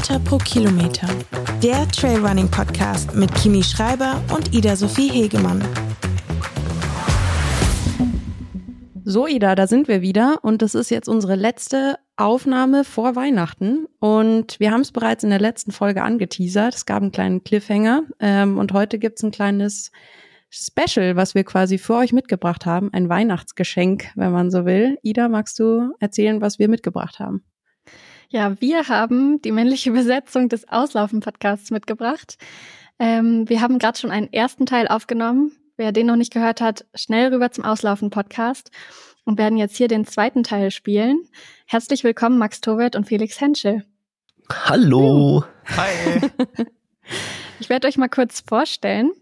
Höhenmeter pro Kilometer. Der Trailrunning Podcast mit Kimi Schreiber und Ida Sophie Hegemann. So, Ida, da sind wir wieder und das ist jetzt unsere letzte Aufnahme vor Weihnachten und wir haben es bereits in der letzten Folge angeteasert. Es gab einen kleinen Cliffhanger ähm, und heute gibt's ein kleines Special, was wir quasi für euch mitgebracht haben. Ein Weihnachtsgeschenk, wenn man so will. Ida, magst du erzählen, was wir mitgebracht haben? Ja, wir haben die männliche Besetzung des Auslaufen-Podcasts mitgebracht. Ähm, wir haben gerade schon einen ersten Teil aufgenommen. Wer den noch nicht gehört hat, schnell rüber zum Auslaufen-Podcast und werden jetzt hier den zweiten Teil spielen. Herzlich willkommen, Max Towert und Felix Henschel. Hallo. Hi. Ich werde euch mal kurz vorstellen.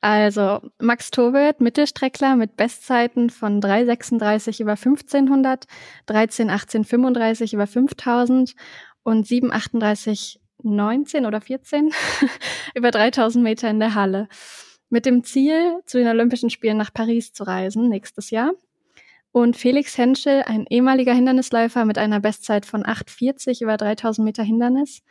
Also Max Towert, Mittelstreckler mit Bestzeiten von 3,36 über 1500, 13,18,35 über 5000 und 7,38 19 oder 14 über 3000 Meter in der Halle. Mit dem Ziel, zu den Olympischen Spielen nach Paris zu reisen nächstes Jahr. Und Felix Henschel, ein ehemaliger Hindernisläufer mit einer Bestzeit von 8,40 über 3000 Meter Hindernis.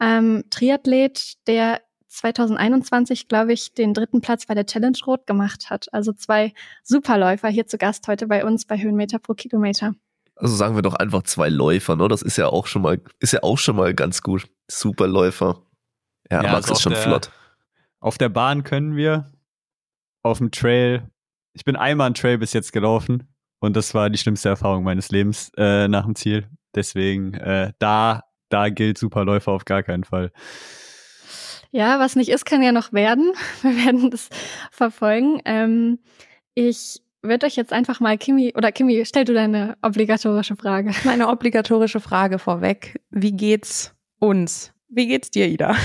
Ähm, Triathlet, der 2021, glaube ich, den dritten Platz bei der Challenge Rot gemacht hat. Also zwei Superläufer hier zu Gast heute bei uns bei Höhenmeter pro Kilometer. Also sagen wir doch einfach zwei Läufer, ne? Das ist ja auch schon mal, ist ja auch schon mal ganz gut. Superläufer. Ja, ja Max also ist schon der, flott. Auf der Bahn können wir, auf dem Trail. Ich bin einmal einen Trail bis jetzt gelaufen und das war die schlimmste Erfahrung meines Lebens äh, nach dem Ziel. Deswegen äh, da, da gilt Superläufer auf gar keinen Fall. Ja, was nicht ist, kann ja noch werden. Wir werden das verfolgen. Ähm, ich würde euch jetzt einfach mal, Kimi, oder Kimi, stell du deine obligatorische Frage. Meine obligatorische Frage vorweg. Wie geht's uns? Wie geht's dir, Ida?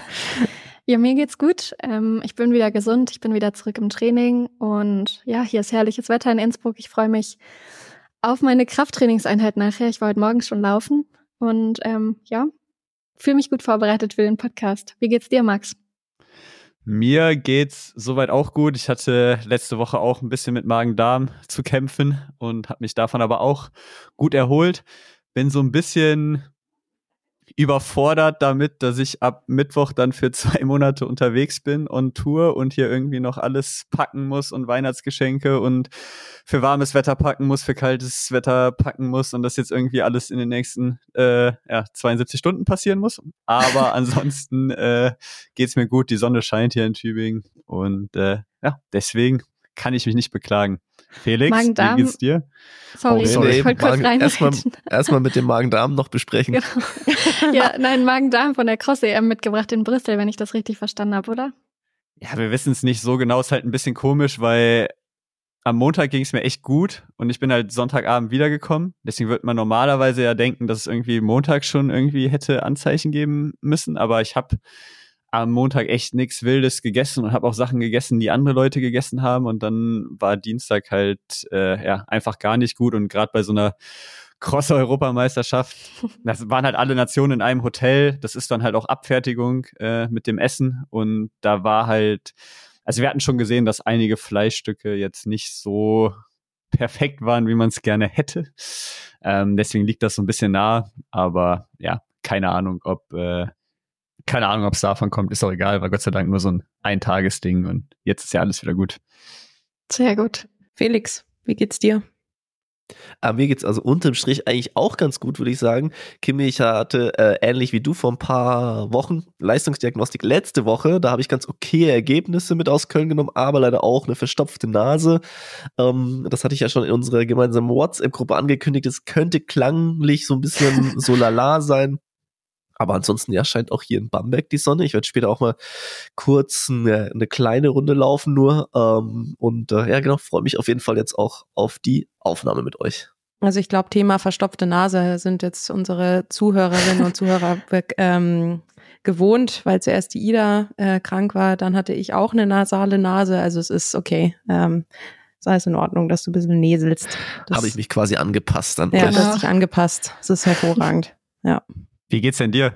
ja, mir geht's gut. Ähm, ich bin wieder gesund, ich bin wieder zurück im Training und ja, hier ist herrliches Wetter in Innsbruck. Ich freue mich auf meine Krafttrainingseinheit nachher. Ich war heute Morgen schon laufen und ähm, ja, fühle mich gut vorbereitet für den Podcast. Wie geht's dir, Max? Mir geht's soweit auch gut. Ich hatte letzte Woche auch ein bisschen mit Magen-Darm zu kämpfen und habe mich davon aber auch gut erholt. Bin so ein bisschen überfordert damit, dass ich ab Mittwoch dann für zwei Monate unterwegs bin und tour und hier irgendwie noch alles packen muss und Weihnachtsgeschenke und für warmes Wetter packen muss, für kaltes Wetter packen muss und das jetzt irgendwie alles in den nächsten äh, ja, 72 Stunden passieren muss. Aber ansonsten äh, geht's mir gut. Die Sonne scheint hier in Tübingen und äh, ja, deswegen kann ich mich nicht beklagen. Felix, wie geht's dir? Sorry, Oh, sorry. ich wollte kurz Magen- Erstmal erstmal mit dem Magen-Darm noch besprechen. Genau. Ja, nein, Magen-Darm von der Cross-EM mitgebracht in Brüssel, wenn ich das richtig verstanden habe, oder? Ja, wir wissen es nicht so genau. Ist halt ein bisschen komisch, weil am Montag ging es mir echt gut und ich bin halt Sonntagabend wiedergekommen. Deswegen wird man normalerweise ja denken, dass es irgendwie Montag schon irgendwie hätte Anzeichen geben müssen. Aber ich habe am Montag echt nichts Wildes gegessen und habe auch Sachen gegessen, die andere Leute gegessen haben. Und dann war Dienstag halt äh, ja einfach gar nicht gut. Und gerade bei so einer Cross-Europameisterschaft, das waren halt alle Nationen in einem Hotel. Das ist dann halt auch Abfertigung äh, mit dem Essen. Und da war halt, also wir hatten schon gesehen, dass einige Fleischstücke jetzt nicht so perfekt waren, wie man es gerne hätte. Ähm, deswegen liegt das so ein bisschen nah. Aber ja, keine Ahnung, ob äh, keine Ahnung, ob es davon kommt, ist auch egal, war Gott sei Dank nur so ein Eintagesding und jetzt ist ja alles wieder gut. Sehr gut. Felix, wie geht's dir? Aber mir geht's also unterm Strich eigentlich auch ganz gut, würde ich sagen. Kimi, ich hatte äh, ähnlich wie du vor ein paar Wochen Leistungsdiagnostik letzte Woche. Da habe ich ganz okay Ergebnisse mit aus Köln genommen, aber leider auch eine verstopfte Nase. Ähm, das hatte ich ja schon in unserer gemeinsamen WhatsApp-Gruppe angekündigt. Es könnte klanglich so ein bisschen so lala sein. Aber ansonsten, ja, scheint auch hier in Bamberg die Sonne. Ich werde später auch mal kurz eine, eine kleine Runde laufen nur. Ähm, und äh, ja, genau, freue mich auf jeden Fall jetzt auch auf die Aufnahme mit euch. Also ich glaube, Thema verstopfte Nase sind jetzt unsere Zuhörerinnen und Zuhörer ähm, gewohnt, weil zuerst die Ida äh, krank war, dann hatte ich auch eine nasale Nase. Also es ist okay. Ähm, ist alles in Ordnung, dass du ein bisschen näselst. Habe ich mich quasi angepasst an Ja, du hast dich angepasst. Das ist hervorragend. Ja. Wie geht's denn dir?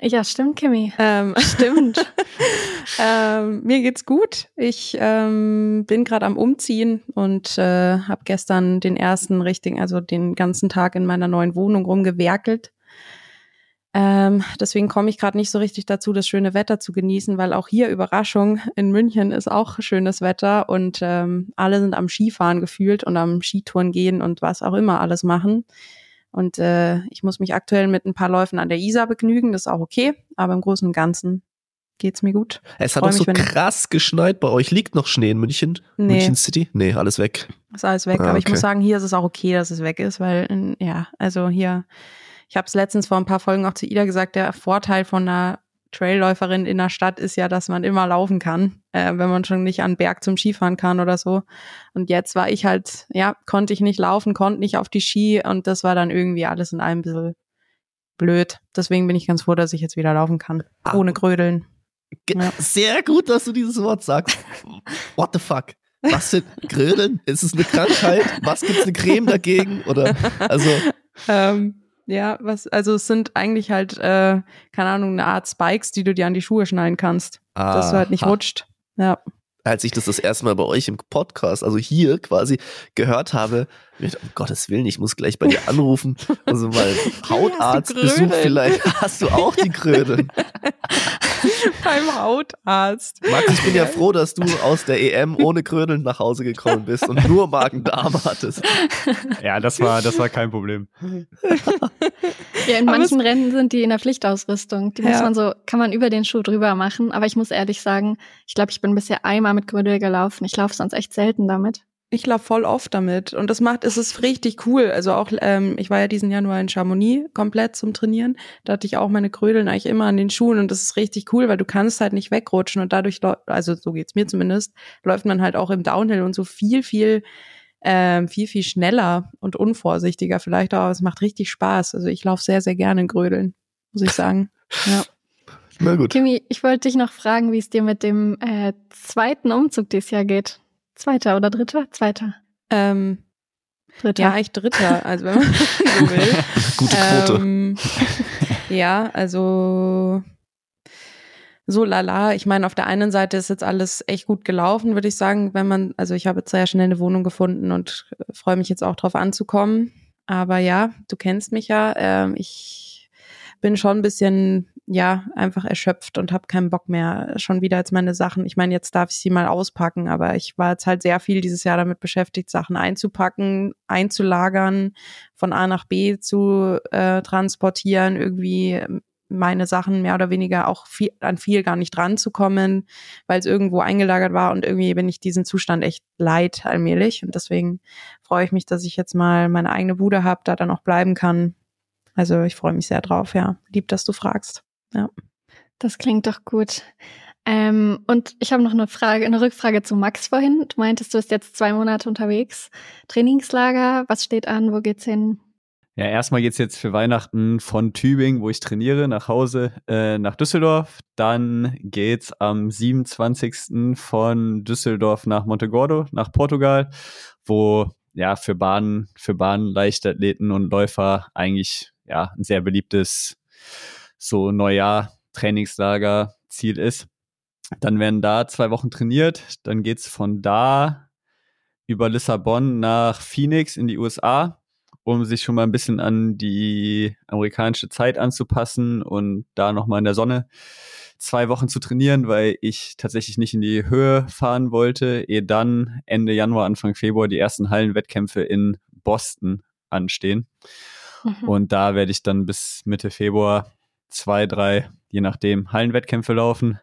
Ja, stimmt, Kimi. Ähm, Stimmt. ähm, mir geht's gut. Ich ähm, bin gerade am Umziehen und äh, habe gestern den ersten richtigen, also den ganzen Tag in meiner neuen Wohnung rumgewerkelt. Ähm, deswegen komme ich gerade nicht so richtig dazu, das schöne Wetter zu genießen, weil auch hier Überraschung in München ist auch schönes Wetter und ähm, alle sind am Skifahren gefühlt und am Skitouren gehen und was auch immer alles machen. Und äh, ich muss mich aktuell mit ein paar Läufen an der Isar begnügen, das ist auch okay, aber im Großen und Ganzen geht's mir gut. Es hat auch so krass geschneit bei euch. Liegt noch Schnee in München? Nee. München City? Nee, alles weg. Ist alles weg, Ah, aber ich okay. muss sagen, hier ist es auch okay, dass es weg ist, weil ja, also hier, ich habe es letztens vor ein paar Folgen auch zu Ida gesagt, der Vorteil von einer Trailläuferin in der Stadt ist ja, dass man immer laufen kann, äh, wenn man schon nicht an Berg zum Skifahren kann oder so. Und jetzt war ich halt, ja, konnte ich nicht laufen, konnte nicht auf die Ski und das war dann irgendwie alles in einem bisschen blöd. Deswegen bin ich ganz froh, dass ich jetzt wieder laufen kann, Ah. ohne Grödeln. Ja. Sehr gut, dass du dieses Wort sagst. What the fuck? Was sind Grödeln? Ist es eine Krankheit? Was gibt's eine Creme dagegen? Oder also Ähm, ja, was, also es sind eigentlich halt, äh, keine Ahnung, eine Art Spikes, die du dir an die Schuhe schnallen kannst, dass du halt nicht rutscht. Ja. als ich das das erste Mal bei euch im Podcast, also hier quasi gehört habe, gedacht, um Gottes Willen, ich muss gleich bei dir anrufen, also mal Hautarztbesuch vielleicht. Hast du auch die Krödeln? Beim Hautarzt. Max, ich bin ja froh, dass du aus der EM ohne Krödeln nach Hause gekommen bist und nur Magen-Darm hattest. Ja, das war, das war kein Problem. Ja, in Aber manchen Rennen sind die in der Pflichtausrüstung. Die muss Ja. man so, kann man über den Schuh drüber machen. Aber ich muss ehrlich sagen, ich glaube, ich bin bisher einmal mit Grödel gelaufen. Ich laufe sonst echt selten damit. Ich laufe voll oft damit und das macht, es ist richtig cool. Also auch, ähm, ich war ja diesen Januar in Chamonix komplett zum Trainieren. Da hatte ich auch meine Krödeln eigentlich immer an den Schuhen und das ist richtig cool, weil du kannst halt nicht wegrutschen und dadurch, also so geht's mir zumindest, läuft man halt auch im Downhill und so viel, viel, ähm, viel, viel schneller und unvorsichtiger vielleicht auch. Aber es macht richtig Spaß. Also ich laufe sehr, sehr gerne in Grödeln, muss ich sagen. Ja. Na gut. Kimi, ich wollte dich noch fragen, wie es dir mit dem äh, zweiten Umzug dieses Jahr geht. Zweiter oder dritter? Zweiter. Ähm, Dritter. ja, ich Dritter, also wenn man so will. Gute Quote. Ähm, ja, also so lala. Ich meine, auf der einen Seite ist jetzt alles echt gut gelaufen, würde ich sagen, wenn man, also ich habe jetzt sehr schnell eine Wohnung gefunden und freue mich jetzt auch drauf anzukommen. Aber ja, du kennst mich ja. Ähm, ich bin schon ein bisschen, ja, einfach erschöpft und habe keinen Bock mehr schon wieder als meine Sachen. Ich meine, jetzt darf ich sie mal auspacken, aber ich war jetzt halt sehr viel dieses Jahr damit beschäftigt, Sachen einzupacken, einzulagern, von A nach B zu äh, transportieren, irgendwie meine Sachen mehr oder weniger auch viel, an viel gar nicht ranzukommen, weil es irgendwo eingelagert war und irgendwie bin ich diesen Zustand echt leid allmählich und deswegen freue ich mich, dass ich jetzt mal meine eigene Bude habe, da dann auch bleiben kann. Also ich freue mich sehr drauf, ja. Lieb, dass du fragst. Das klingt doch gut. Ähm, und ich habe noch eine Frage, eine Rückfrage zu Max vorhin. Du meintest, du bist jetzt zwei Monate unterwegs. Trainingslager, was steht an? Wo geht's hin? Ja, erstmal geht's jetzt für Weihnachten von Tübingen, wo ich trainiere, nach Hause äh, nach Düsseldorf. Dann geht's am 27. von Düsseldorf nach Montegordo, nach Portugal, wo ja für Bahnen, für Bahnen, Leichtathleten und Läufer eigentlich ja ein sehr beliebtes so Neujahr Trainingslager Ziel ist. Dann werden da zwei Wochen trainiert. Dann geht's von da über Lissabon nach Phoenix in die USA um sich schon mal ein bisschen an die amerikanische Zeit anzupassen und da nochmal in der Sonne zwei Wochen zu trainieren, weil ich tatsächlich nicht in die Höhe fahren wollte, ehe dann Ende Januar, Anfang Februar die ersten Hallenwettkämpfe in Boston anstehen. Mhm. Und da werde ich dann bis Mitte Februar zwei, drei, je nachdem, Hallenwettkämpfe laufen.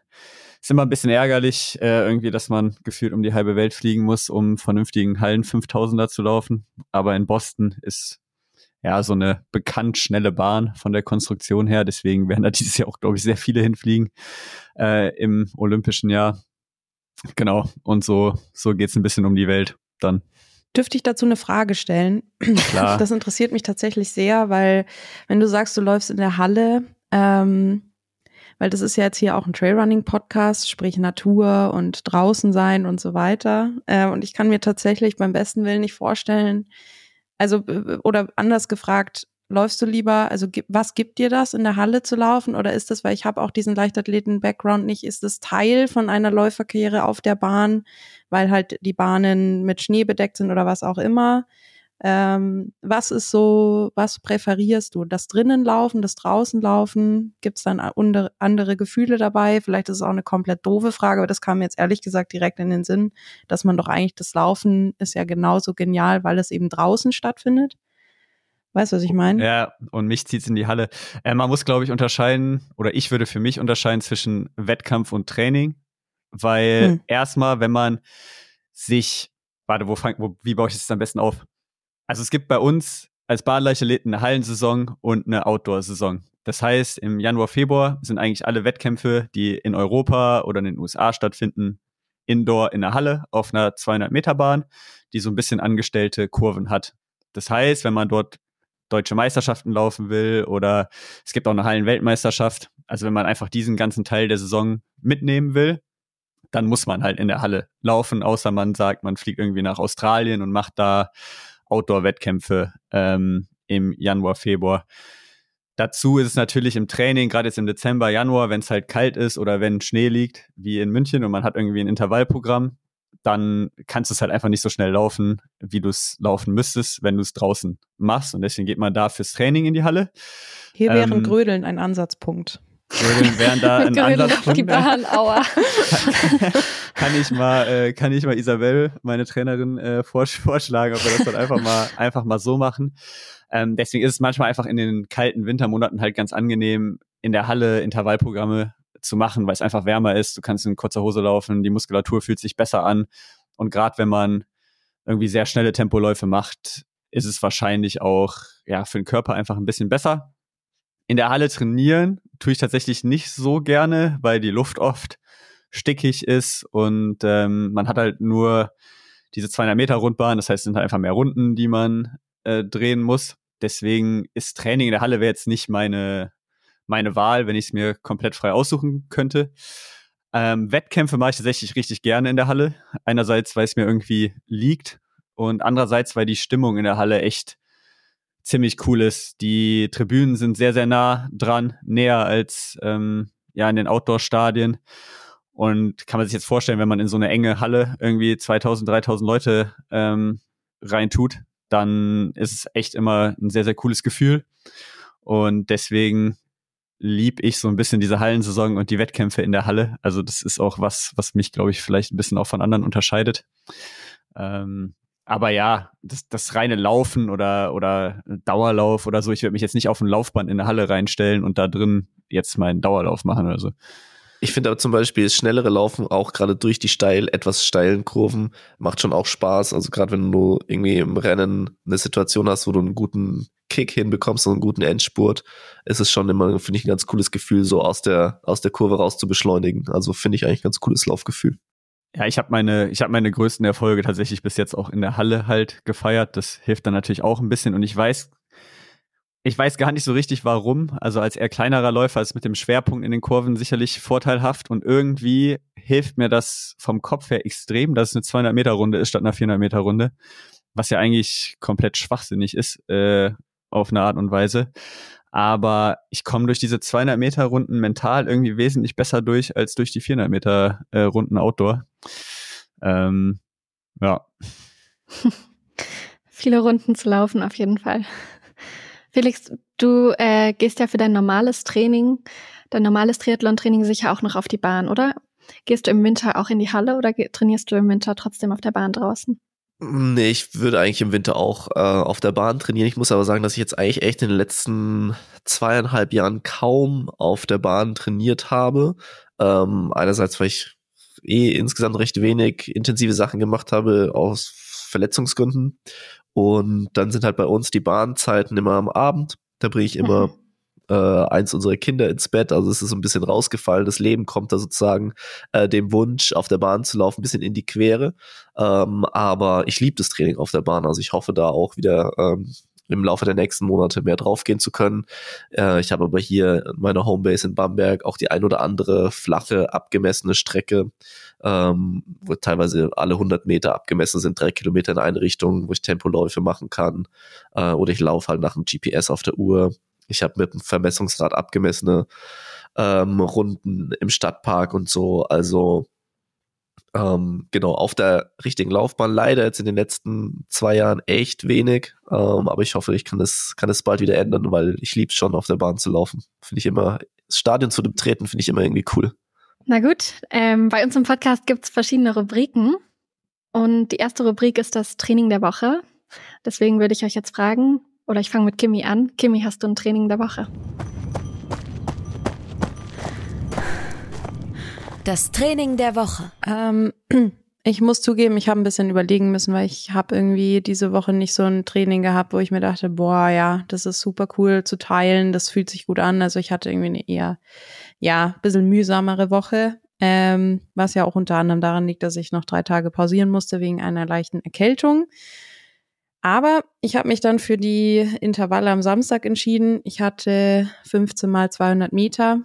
Ist immer ein bisschen ärgerlich, äh, irgendwie, dass man gefühlt um die halbe Welt fliegen muss, um vernünftigen Hallen 5000er zu laufen. Aber in Boston ist ja so eine bekannt schnelle Bahn von der Konstruktion her. Deswegen werden da dieses Jahr auch, glaube ich, sehr viele hinfliegen äh, im olympischen Jahr. Genau. Und so, so geht's ein bisschen um die Welt dann. Dürfte ich dazu eine Frage stellen? Klar. Das interessiert mich tatsächlich sehr, weil wenn du sagst, du läufst in der Halle, ähm, weil das ist ja jetzt hier auch ein Trailrunning-Podcast, sprich Natur und draußen sein und so weiter. Äh, und ich kann mir tatsächlich beim besten Willen nicht vorstellen, also äh, oder anders gefragt, läufst du lieber, also was gibt dir das, in der Halle zu laufen? Oder ist das, weil ich habe auch diesen Leichtathleten-Background nicht, ist das Teil von einer Läuferkarriere auf der Bahn, weil halt die Bahnen mit Schnee bedeckt sind oder was auch immer? Ähm, was ist so, was präferierst du? Das drinnen laufen, das draußen laufen? Gibt es dann andere Gefühle dabei? Vielleicht ist es auch eine komplett doofe Frage, aber das kam mir jetzt ehrlich gesagt direkt in den Sinn, dass man doch eigentlich das Laufen ist ja genauso genial, weil es eben draußen stattfindet. Weißt du, was ich meine? Ja, und mich zieht's in die Halle. Äh, man muss, glaube ich, unterscheiden, oder ich würde für mich unterscheiden zwischen Wettkampf und Training. Weil hm. erstmal, wenn man sich, warte, wo fang, wo, wie baue ich das am besten auf? Also es gibt bei uns als Badeleichtathleten eine Hallensaison und eine Outdoor-Saison. Das heißt, im Januar, Februar sind eigentlich alle Wettkämpfe, die in Europa oder in den USA stattfinden, indoor in der Halle auf einer 200 Meter Bahn, die so ein bisschen angestellte Kurven hat. Das heißt, wenn man dort deutsche Meisterschaften laufen will oder es gibt auch eine Hallenweltmeisterschaft. Also wenn man einfach diesen ganzen Teil der Saison mitnehmen will, dann muss man halt in der Halle laufen, außer man sagt, man fliegt irgendwie nach Australien und macht da Outdoor-Wettkämpfe ähm, im Januar, Februar. Dazu ist es natürlich im Training, gerade jetzt im Dezember, Januar, wenn es halt kalt ist oder wenn Schnee liegt, wie in München und man hat irgendwie ein Intervallprogramm, dann kannst du es halt einfach nicht so schnell laufen, wie du es laufen müsstest, wenn du es draußen machst. Und deswegen geht man da fürs Training in die Halle. Hier wäre ähm, Grödeln ein Ansatzpunkt. Grödeln wären da ein Ansatzpunkt. Die Bahn, aua. kann, ich mal, äh, kann ich mal Isabel, meine Trainerin, äh, vorschlagen, ob wir das dann einfach mal, einfach mal so machen. Ähm, deswegen ist es manchmal einfach in den kalten Wintermonaten halt ganz angenehm, in der Halle Intervallprogramme zu machen, weil es einfach wärmer ist. Du kannst in kurzer Hose laufen, die Muskulatur fühlt sich besser an. Und gerade wenn man irgendwie sehr schnelle Tempoläufe macht, ist es wahrscheinlich auch ja für den Körper einfach ein bisschen besser. In der Halle trainieren tue ich tatsächlich nicht so gerne, weil die Luft oft stickig ist und ähm, man hat halt nur diese 200 Meter Rundbahn. Das heißt, es sind halt einfach mehr Runden, die man äh, drehen muss. Deswegen ist Training in der Halle wäre jetzt nicht meine meine Wahl, wenn ich es mir komplett frei aussuchen könnte. Ähm, Wettkämpfe mache ich tatsächlich richtig gerne in der Halle. Einerseits, weil es mir irgendwie liegt und andererseits, weil die Stimmung in der Halle echt ziemlich cool ist. Die Tribünen sind sehr, sehr nah dran, näher als ähm, ja in den Outdoor-Stadien. Und kann man sich jetzt vorstellen, wenn man in so eine enge Halle irgendwie 2000, 3000 Leute ähm, reintut, dann ist es echt immer ein sehr, sehr cooles Gefühl. Und deswegen lieb ich so ein bisschen diese Hallensaison und die Wettkämpfe in der Halle. Also das ist auch was, was mich, glaube ich, vielleicht ein bisschen auch von anderen unterscheidet. Ähm, aber ja, das, das reine Laufen oder, oder Dauerlauf oder so, ich werde mich jetzt nicht auf ein Laufband in der Halle reinstellen und da drin jetzt meinen Dauerlauf machen oder so. Ich finde aber zum Beispiel das schnellere Laufen auch gerade durch die steil, etwas steilen Kurven macht schon auch Spaß. Also gerade wenn du irgendwie im Rennen eine Situation hast, wo du einen guten Kick hinbekommst und einen guten Endspurt, ist es schon immer, finde ich, ein ganz cooles Gefühl, so aus der, aus der Kurve raus zu beschleunigen. Also finde ich eigentlich ein ganz cooles Laufgefühl. Ja, ich habe meine, ich habe meine größten Erfolge tatsächlich bis jetzt auch in der Halle halt gefeiert. Das hilft dann natürlich auch ein bisschen. Und ich weiß, ich weiß gar nicht so richtig warum. Also als eher kleinerer Läufer ist mit dem Schwerpunkt in den Kurven sicherlich vorteilhaft und irgendwie hilft mir das vom Kopf her extrem, dass es eine 200 Meter Runde ist statt einer 400 Meter Runde, was ja eigentlich komplett schwachsinnig ist äh, auf eine Art und Weise. Aber ich komme durch diese 200 Meter Runden mental irgendwie wesentlich besser durch als durch die 400 Meter äh, Runden Outdoor. Ähm, ja. Viele Runden zu laufen auf jeden Fall. Felix, du äh, gehst ja für dein normales Training, dein normales Triathlon-Training sicher auch noch auf die Bahn, oder? Gehst du im Winter auch in die Halle oder trainierst du im Winter trotzdem auf der Bahn draußen? Nee, ich würde eigentlich im Winter auch äh, auf der Bahn trainieren. Ich muss aber sagen, dass ich jetzt eigentlich echt in den letzten zweieinhalb Jahren kaum auf der Bahn trainiert habe. Ähm, einerseits, weil ich eh insgesamt recht wenig intensive Sachen gemacht habe aus Verletzungsgründen. Und dann sind halt bei uns die Bahnzeiten immer am Abend. Da bringe ich immer mhm äh, eins unserer Kinder ins Bett. Also es ist so ein bisschen rausgefallen. Das Leben kommt da sozusagen äh, dem Wunsch, auf der Bahn zu laufen, ein bisschen in die Quere. Ähm, aber ich liebe das Training auf der Bahn. Also ich hoffe da auch wieder ähm, im Laufe der nächsten Monate mehr draufgehen zu können. Äh, ich habe aber hier in meiner Homebase in Bamberg auch die ein oder andere flache, abgemessene Strecke, ähm, wo teilweise alle 100 Meter abgemessen sind, drei Kilometer in eine Richtung, wo ich Tempoläufe machen kann. Äh, oder ich laufe halt nach dem GPS auf der Uhr. Ich habe mit dem Vermessungsrad abgemessene ähm, Runden im Stadtpark und so. Also Ähm, genau, auf der richtigen Laufbahn leider jetzt in den letzten zwei Jahren echt wenig. Ähm, aber ich hoffe, ich kann es kann es bald wieder ändern, weil ich liebe schon auf der Bahn zu laufen. Finde ich immer, das Stadion zu betreten, finde ich immer irgendwie cool. Na gut, ähm, bei uns im Podcast gibt es verschiedene Rubriken. Und die erste Rubrik ist das Training der Woche. Deswegen würde ich euch jetzt fragen, oder ich fange mit Kimi an. Kimi, hast du ein Training der Woche? Das Training der Woche. Ähm, ich muss zugeben, ich habe ein bisschen überlegen müssen, weil ich habe irgendwie diese Woche nicht so ein Training gehabt, wo ich mir dachte, boah, ja, das ist super cool zu teilen, das fühlt sich gut an. Also ich hatte irgendwie eine eher, ja, bisschen mühsamere Woche, ähm, was ja auch unter anderem daran liegt, dass ich noch drei Tage pausieren musste wegen einer leichten Erkältung. Aber ich habe mich dann für die Intervalle am Samstag entschieden. Ich hatte 15 mal 200 Meter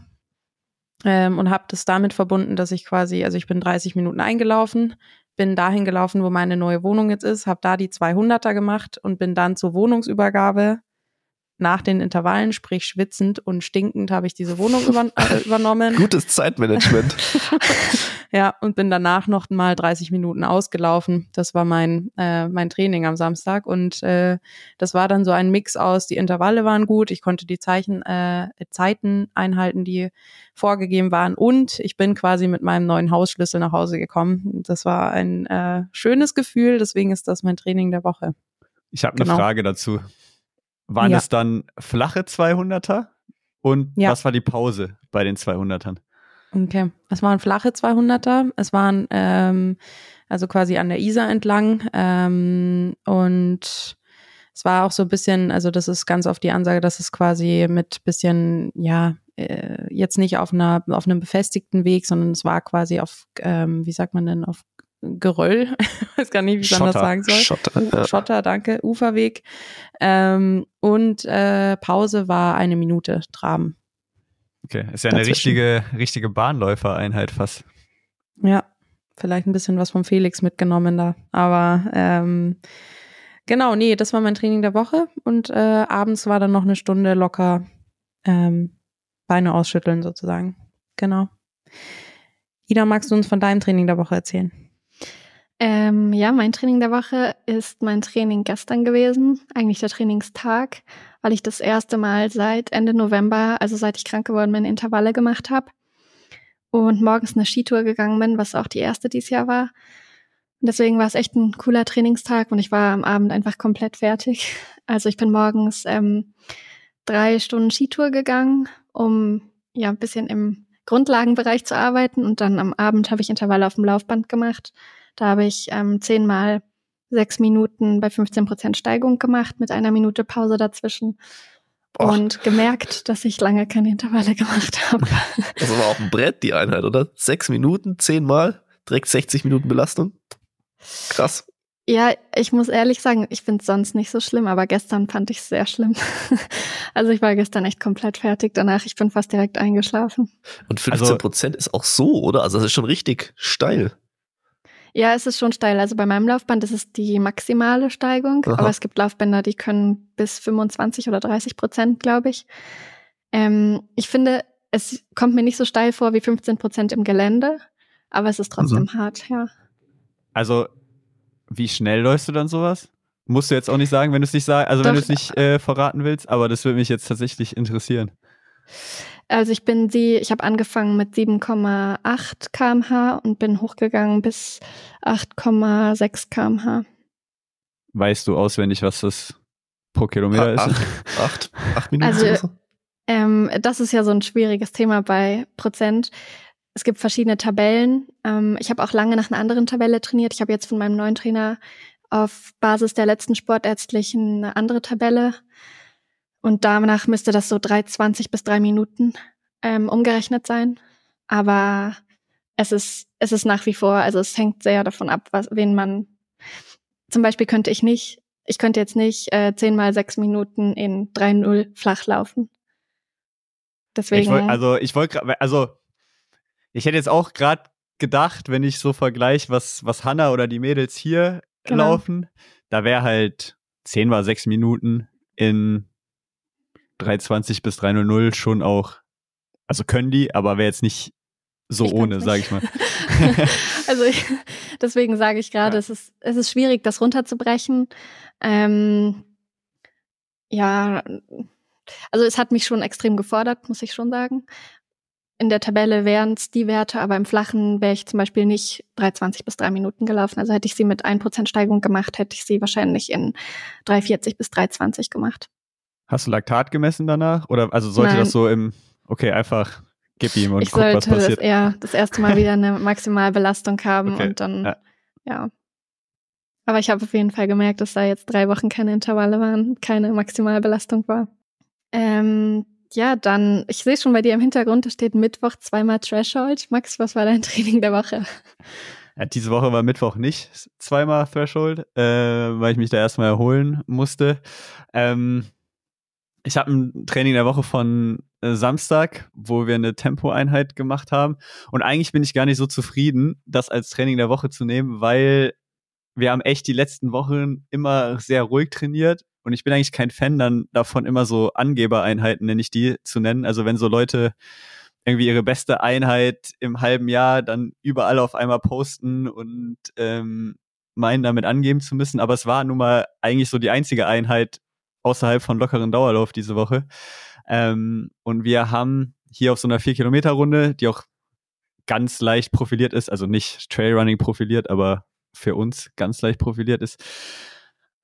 ähm, und habe das damit verbunden, dass ich quasi, also ich bin 30 Minuten eingelaufen, bin dahin gelaufen, wo meine neue Wohnung jetzt ist, habe da die 200er gemacht und bin dann zur Wohnungsübergabe nach den Intervallen, sprich schwitzend und stinkend, habe ich diese Wohnung über, äh, übernommen. Gutes Zeitmanagement. ja, und bin danach noch mal 30 Minuten ausgelaufen. Das war mein, äh, mein Training am Samstag. Und äh, das war dann so ein Mix aus, die Intervalle waren gut, ich konnte die Zeichen, äh, Zeiten einhalten, die vorgegeben waren. Und ich bin quasi mit meinem neuen Hausschlüssel nach Hause gekommen. Das war ein äh, schönes Gefühl, deswegen ist das mein Training der Woche. Ich habe eine genau. Frage dazu. Waren ja. es dann flache 200er? Und ja. was war die Pause bei den 200ern? Okay, es waren flache 200er. Es waren ähm, also quasi an der Isar entlang ähm, und es war auch so ein bisschen, also das ist ganz oft die Ansage, dass es quasi mit bisschen, ja, äh, jetzt nicht auf einer auf einem befestigten Weg, sondern es war quasi auf, ähm, wie sagt man denn, auf Geröll, ich weiß gar nicht, wie ich das sagen soll. Schotter, ja. Schotter, danke, Uferweg. Ähm, und äh, Pause war eine Minute Traben. Okay, ist ja eine richtige, richtige Bahnläufereinheit fast. Ja, vielleicht ein bisschen was vom Felix mitgenommen da. Aber ähm, genau, nee, das war mein Training der Woche. Und äh, abends war dann noch eine Stunde locker ähm, Beine ausschütteln sozusagen. Genau. Ida, magst du uns von deinem Training der Woche erzählen? Ähm, ja, mein Training der Woche ist mein Training gestern gewesen, eigentlich der Trainingstag, weil ich das erste Mal seit Ende November, also seit ich krank geworden bin, Intervalle gemacht habe und morgens eine Skitour gegangen bin, was auch die erste dieses Jahr war. Und deswegen war es echt ein cooler Trainingstag und ich war am Abend einfach komplett fertig. Also ich bin morgens ähm, drei Stunden Skitour gegangen, um ja ein bisschen im Grundlagenbereich zu arbeiten und dann am Abend habe ich Intervalle auf dem Laufband gemacht da habe ich ähm, zehnmal sechs Minuten bei 15 Prozent Steigung gemacht mit einer Minute Pause dazwischen. Boah. Und gemerkt, dass ich lange keine Intervalle gemacht habe. Das war auch ein Brett, die Einheit, oder? Sechs Minuten, zehnmal, direkt 60 Minuten Belastung. Krass. Ja, ich muss ehrlich sagen, ich finde es sonst nicht so schlimm, aber gestern fand ich es sehr schlimm. also ich war gestern echt komplett fertig danach. Ich bin fast direkt eingeschlafen. Und 15 Prozent also, ist auch so, oder? Also das ist schon richtig steil. Ja, es ist schon steil. Also bei meinem Laufband ist es die maximale Steigung, Aha. aber es gibt Laufbänder, die können bis 25 oder 30 Prozent, glaube ich. Ähm, ich finde, es kommt mir nicht so steil vor wie 15 Prozent im Gelände, aber es ist trotzdem also. hart, ja. Also, wie schnell läufst du dann sowas? Musst du jetzt auch nicht sagen, wenn du es nicht sagst, also Doch. wenn du es nicht äh, verraten willst, aber das würde mich jetzt tatsächlich interessieren. Also ich bin sie, ich habe angefangen mit 7,8 kmh und bin hochgegangen bis 8,6 kmh. Weißt du auswendig, was das pro Kilometer ist? Acht, acht, acht Minuten. Also, ähm, das ist ja so ein schwieriges Thema bei Prozent. Es gibt verschiedene Tabellen. Ähm, ich habe auch lange nach einer anderen Tabelle trainiert. Ich habe jetzt von meinem neuen Trainer auf Basis der letzten sportärztlichen eine andere Tabelle und danach müsste das so 3,20 bis 3 Minuten ähm, umgerechnet sein. Aber es ist, es ist nach wie vor, also es hängt sehr davon ab, was, wen man, zum Beispiel könnte ich nicht, ich könnte jetzt nicht äh, 10 mal 6 Minuten in 3-0 flach laufen. Deswegen. Ich wollt, also ich wollte also ich hätte jetzt auch gerade gedacht, wenn ich so vergleiche, was, was Hanna oder die Mädels hier genau. laufen, da wäre halt 10 mal 6 Minuten in 320 bis 300 schon auch, also können die, aber wäre jetzt nicht so Ich ohne, kann's sag nicht. ich mal. also ich, deswegen sage ich gerade, Ja. es, ist, es ist schwierig, das runterzubrechen. Ähm, ja, also es hat mich schon extrem gefordert, muss ich schon sagen. In der Tabelle wären es die Werte, aber im Flachen wäre ich zum Beispiel nicht 3,20 bis 3 Minuten gelaufen. Also hätte ich sie mit 1% Steigung gemacht, hätte ich sie wahrscheinlich in 3,40 bis 3,20 gemacht. Hast du Laktat gemessen danach? Oder also sollte Nein. das so im, okay, einfach gib ihm und ich guck, was sollte das passiert. eher das erste Mal wieder eine Maximalbelastung haben Okay, und dann, ja. ja. Aber ich habe auf jeden Fall gemerkt, dass da jetzt drei Wochen keine Intervalle waren, keine Maximalbelastung war. Ähm, ja, dann, ich sehe schon bei dir im Hintergrund, da steht Mittwoch zweimal Threshold. Max, was war dein Training der Woche? Ja, diese Woche war Mittwoch nicht zweimal Threshold, äh, weil ich mich da erstmal erholen musste. Ähm, ich habe ein Training der Woche von äh, Samstag, wo wir eine Tempoeinheit gemacht haben. Und eigentlich bin ich gar nicht so zufrieden, das als Training der Woche zu nehmen, weil wir haben echt die letzten Wochen immer sehr ruhig trainiert. Und ich bin eigentlich kein Fan dann davon, immer so Angebereinheiten, nenne ich die, zu nennen. Also wenn so Leute irgendwie ihre beste Einheit im halben Jahr dann überall auf einmal posten und ähm, meinen, damit angeben zu müssen. Aber es war nun mal eigentlich so die einzige Einheit außerhalb von lockeren Dauerlauf diese Woche. Ähm, und wir haben hier auf so einer 4-Kilometer-Runde, die auch ganz leicht profiliert ist, also nicht Trailrunning profiliert, aber für uns ganz leicht profiliert ist,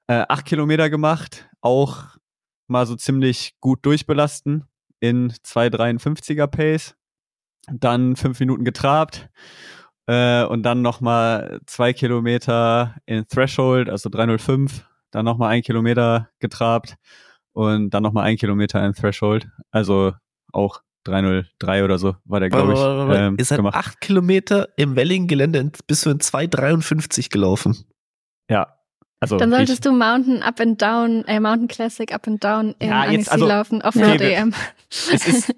äh, acht Kilometer gemacht, auch mal so ziemlich gut durchbelasten in 2,53er Pace, dann fünf Minuten getrabt äh, und dann nochmal zwei Kilometer in Threshold, also 305, dann nochmal ein Kilometer getrabt und dann nochmal ein Kilometer in Threshold, also auch 303 oder so war der, glaube ich, Warte, warte, warte. ähm, Ihr seid gemacht. acht Kilometer im Welling-Gelände in- bis zu in 2,53 gelaufen. Ja, also Dann ich, solltest du Mountain Up and Down, äh, Mountain Classic Up and Down in Ja, jetzt Annecy also- laufen auf Ja. der DM. es ist,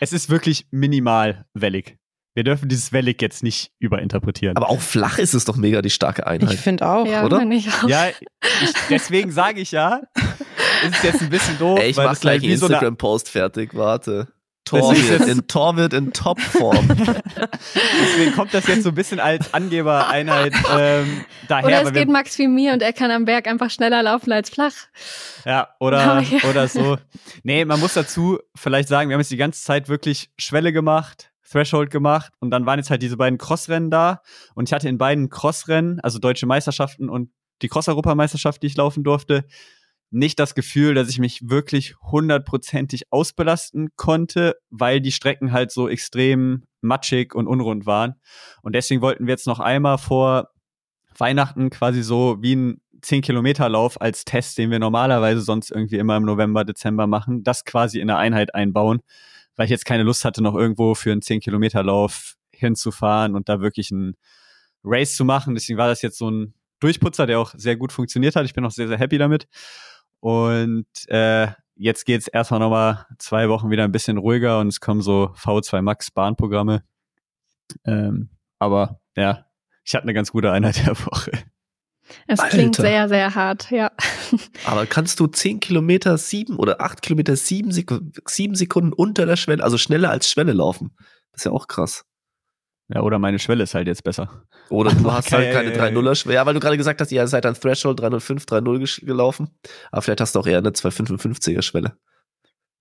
es ist wirklich minimal wellig. Wir dürfen dieses wellig jetzt nicht überinterpretieren. Aber auch flach ist es doch mega die starke Ich Einheit. finde auch. ja, oder? finde ich auch. ja, ich, deswegen sage ich ja, es ist jetzt ein bisschen doof, Ey, ich mach gleich halt einen wie so Instagram-Post fertig, warte. Torwirt in, Torwirt in Topform. Deswegen kommt das jetzt so ein bisschen als Angebereinheit ähm, daher. Oder es geht Max wie mir und er kann am Berg einfach schneller laufen als flach. ja, oder, Oh, ja. oder so. Nee, man muss dazu vielleicht sagen, wir haben jetzt die ganze Zeit wirklich Schwelle gemacht, Threshold gemacht und dann waren jetzt halt diese beiden Crossrennen da und ich hatte in beiden Crossrennen, also deutsche Meisterschaften und die Cross-Europameisterschaft, die ich laufen durfte, nicht das Gefühl, dass ich mich wirklich hundertprozentig ausbelasten konnte, weil die Strecken halt so extrem matschig und unrund waren. Und deswegen wollten wir jetzt noch einmal vor Weihnachten quasi so wie ein 10-Kilometer-Lauf als Test, den wir normalerweise sonst irgendwie immer im November, Dezember machen, das quasi in eine Einheit einbauen, weil ich jetzt keine Lust hatte, noch irgendwo für einen 10-Kilometer-Lauf hinzufahren und da wirklich ein Race zu machen. Deswegen war das jetzt so ein Durchputzer, der auch sehr gut funktioniert hat. Ich bin auch sehr, sehr happy damit. Und äh, jetzt geht's erstmal nochmal zwei Wochen wieder ein bisschen ruhiger und es kommen so V2 Max Bahnprogramme. Ähm, aber ja, ich hatte eine ganz gute Einheit der Woche. Es Alter. klingt sehr, sehr hart, ja. Aber kannst du 10 Kilometer sieben oder 8 Kilometer sieben, Sek sieben Sekunden unter der Schwelle, also schneller als Schwelle laufen? Das ist ja auch krass. Ja, oder meine Schwelle ist halt jetzt besser. Oder du hast Okay, halt keine ja, ja, ja. 3-0er Schwelle. Ja, weil du gerade gesagt hast, ihr seid an Threshold 305, 3-0 gesch- gelaufen. Aber vielleicht hast du auch eher eine 255er Schwelle.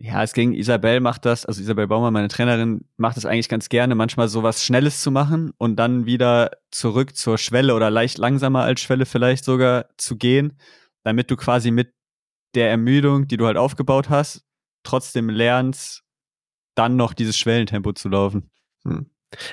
Ja, es ging, Isabel macht das, also Isabel Baumann, meine Trainerin, macht das eigentlich ganz gerne, manchmal sowas Schnelles zu machen und dann wieder zurück zur Schwelle oder leicht langsamer als Schwelle vielleicht sogar zu gehen, damit du quasi mit der Ermüdung, die du halt aufgebaut hast, trotzdem lernst, dann noch dieses Schwellentempo zu laufen. Hm.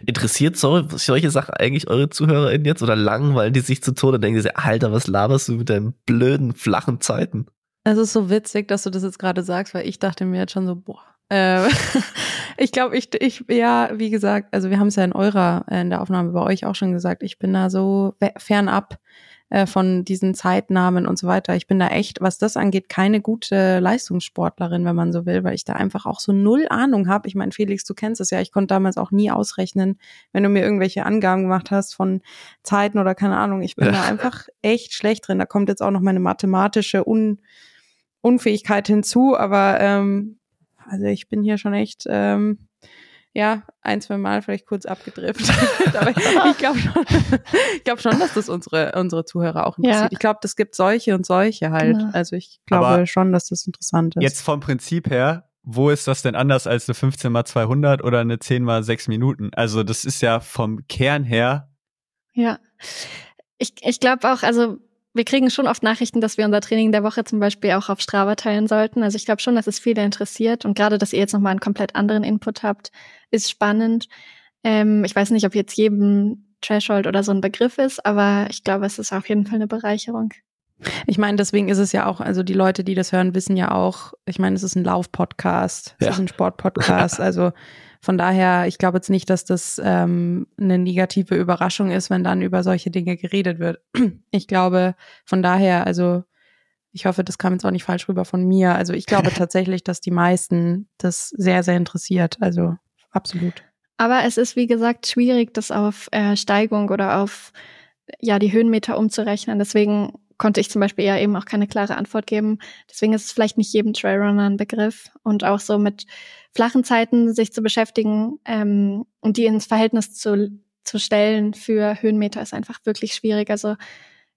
Interessiert so, solche Sachen eigentlich eure ZuhörerInnen jetzt oder langweilen die sich zu Tode und denken sie, Alter, was laberst du mit deinen blöden, flachen Zeiten? Es ist so witzig, dass du das jetzt gerade sagst, weil ich dachte mir jetzt schon so, boah. Äh, ich glaube, ich, ich, ja, wie gesagt, also wir haben es ja in eurer, äh, in der Aufnahme bei euch auch schon gesagt, ich bin da so fernab äh, von diesen Zeitnamen und so weiter. Ich bin da echt, was das angeht, keine gute Leistungssportlerin, wenn man so will, weil ich da einfach auch so null Ahnung habe. Ich meine, Felix, du kennst es ja, ich konnte damals auch nie ausrechnen, wenn du mir irgendwelche Angaben gemacht hast von Zeiten oder keine Ahnung. Ich bin Ja. da einfach echt schlecht drin. Da kommt jetzt auch noch meine mathematische Un Unfähigkeit hinzu, aber ähm, also ich bin hier schon echt ähm, ja, ein, zwei Mal vielleicht kurz abgedriftet. Aber ich glaube schon, ich glaube schon, dass das unsere, unsere Zuhörer auch interessiert. Ja. Ich glaube, das gibt solche und solche halt. Genau. Also ich glaube Aber schon, dass das interessant ist. Jetzt vom Prinzip her, wo ist das denn anders als eine 15 mal 200 oder eine 10 mal 6 Minuten? Also das ist ja vom Kern her. Ja. Ich, ich glaube auch, also wir kriegen schon oft Nachrichten, dass wir unser Training der Woche zum Beispiel auch auf Strava teilen sollten. Also ich glaube schon, dass es viele interessiert und gerade, dass ihr jetzt nochmal einen komplett anderen Input habt, ist spannend. Ähm, ich weiß nicht, ob jetzt jedem Threshold oder so ein Begriff ist, aber ich glaube, es ist auf jeden Fall eine Bereicherung. Ich meine, deswegen ist es ja auch, also die Leute, die das hören, wissen ja auch, ich meine, es ist ein Lauf-Podcast, es ja. ist ein Sport-Podcast, also von daher, ich glaube jetzt nicht, dass das ähm, eine negative Überraschung ist, wenn dann über solche Dinge geredet wird. Ich glaube, von daher, also ich hoffe, das kam jetzt auch nicht falsch rüber von mir. Also ich glaube tatsächlich, dass die meisten das sehr, sehr interessiert. Also absolut. Aber es ist, wie gesagt, schwierig, das auf äh, Steigung oder auf ja die Höhenmeter umzurechnen. Deswegen konnte ich zum Beispiel ja eben auch keine klare Antwort geben. Deswegen ist es vielleicht nicht jedem Trailrunner ein Begriff. Und auch so mit flachen Zeiten sich zu beschäftigen ähm, und die ins Verhältnis zu, zu stellen für Höhenmeter ist einfach wirklich schwierig. Also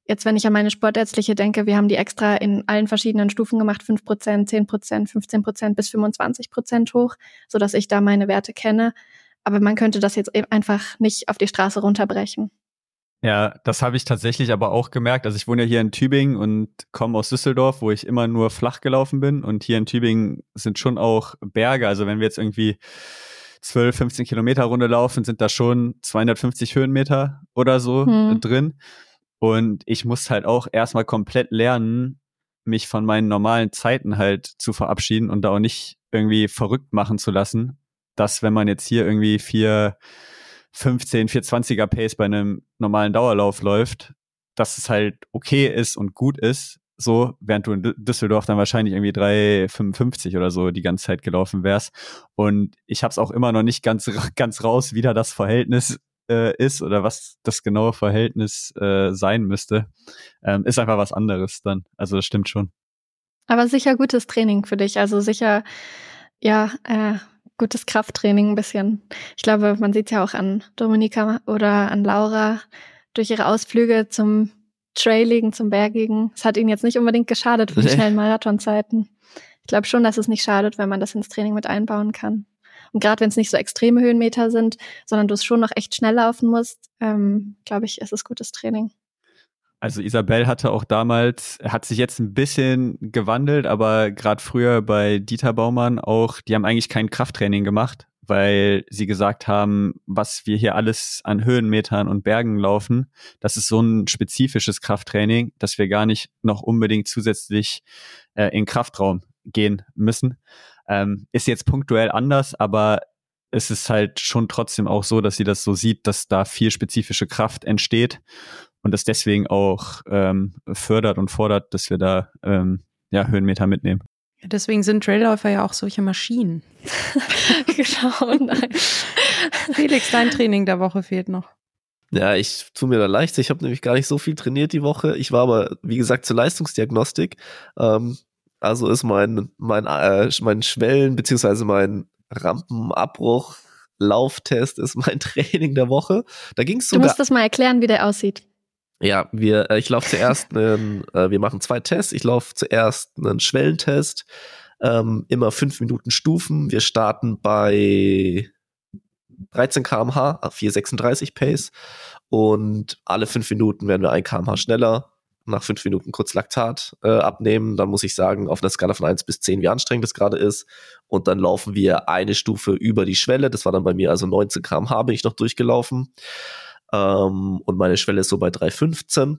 jetzt, wenn ich an meine Sportärztliche denke, wir haben die extra in allen verschiedenen Stufen gemacht, 5%, 10%, 15% bis 25% hoch, so dass ich da meine Werte kenne. Aber man könnte das jetzt e-, einfach nicht auf die Straße runterbrechen. Ja, das habe ich tatsächlich aber auch gemerkt. Also ich wohne ja hier in Tübingen und komme aus Düsseldorf, wo ich immer nur flach gelaufen bin. Und hier in Tübingen sind schon auch Berge. Also wenn wir jetzt irgendwie 12, 15 Kilometer Runde laufen, sind da schon 250 Höhenmeter oder so hm. drin. Und ich muss halt auch erstmal komplett lernen, mich von meinen normalen Zeiten halt zu verabschieden und da auch nicht irgendwie verrückt machen zu lassen, dass wenn man jetzt hier irgendwie vier 15, 420er Pace bei einem normalen Dauerlauf läuft, dass es halt okay ist und gut ist, so, während du in Düsseldorf dann wahrscheinlich irgendwie 3,55 oder so die ganze Zeit gelaufen wärst. Und ich habe es auch immer noch nicht ganz, ganz raus, wie da das Verhältnis äh, ist oder was das genaue Verhältnis äh, sein müsste. Ähm, ist einfach was anderes dann. Also das stimmt schon. Aber sicher gutes Training für dich. Also sicher, ja, äh, gutes Krafttraining ein bisschen. Ich glaube, man sieht ja auch an Dominika oder an Laura durch ihre Ausflüge zum Trailigen, zum Bergigen. Es hat ihnen jetzt nicht unbedingt geschadet für die schnellen Marathonzeiten. Ich glaube schon, dass es nicht schadet, wenn man das ins Training mit einbauen kann. Und gerade wenn es nicht so extreme Höhenmeter sind, sondern du es schon noch echt schnell laufen musst, ähm, glaube ich, ist es gutes Training. Also Isabel hatte auch damals, hat sich jetzt ein bisschen gewandelt, aber gerade früher bei Dieter Baumann auch, die haben eigentlich kein Krafttraining gemacht, weil sie gesagt haben, was wir hier alles an Höhenmetern und Bergen laufen, das ist so ein spezifisches Krafttraining, dass wir gar nicht noch unbedingt zusätzlich äh, in Kraftraum gehen müssen. Ähm, ist jetzt punktuell anders, aber es ist halt schon trotzdem auch so, dass sie das so sieht, dass da viel spezifische Kraft entsteht und das deswegen auch ähm, fördert und fordert, dass wir da ähm, ja, Höhenmeter mitnehmen. Deswegen sind Trailläufer ja auch solche Maschinen. genau, nein. Felix, dein Training der Woche fehlt noch. Ja, ich tue mir da leicht. Ich habe nämlich gar nicht so viel trainiert die Woche. Ich war aber, wie gesagt, zur Leistungsdiagnostik. Ähm, also ist mein, mein, äh, mein Schwellen- beziehungsweise mein Rampenabbruch Lauftest ist mein Training der Woche. Da ging es sogar. Du musst das mal erklären, wie der aussieht. Ja, wir, äh, ich laufe zuerst einen, äh, wir machen zwei Tests. Ich laufe zuerst einen Schwellentest, ähm, immer fünf Minuten Stufen. Wir starten bei 13 kmh, 436 Pace und alle fünf Minuten werden wir ein kmh schneller. Nach fünf Minuten kurz Laktat äh, abnehmen. Dann muss ich sagen, auf einer Skala von eins bis zehn, wie anstrengend das gerade ist. Und dann laufen wir eine Stufe über die Schwelle. Das war dann bei mir also 19 kmh bin ich noch durchgelaufen. Ähm, und meine Schwelle ist so bei 3,15.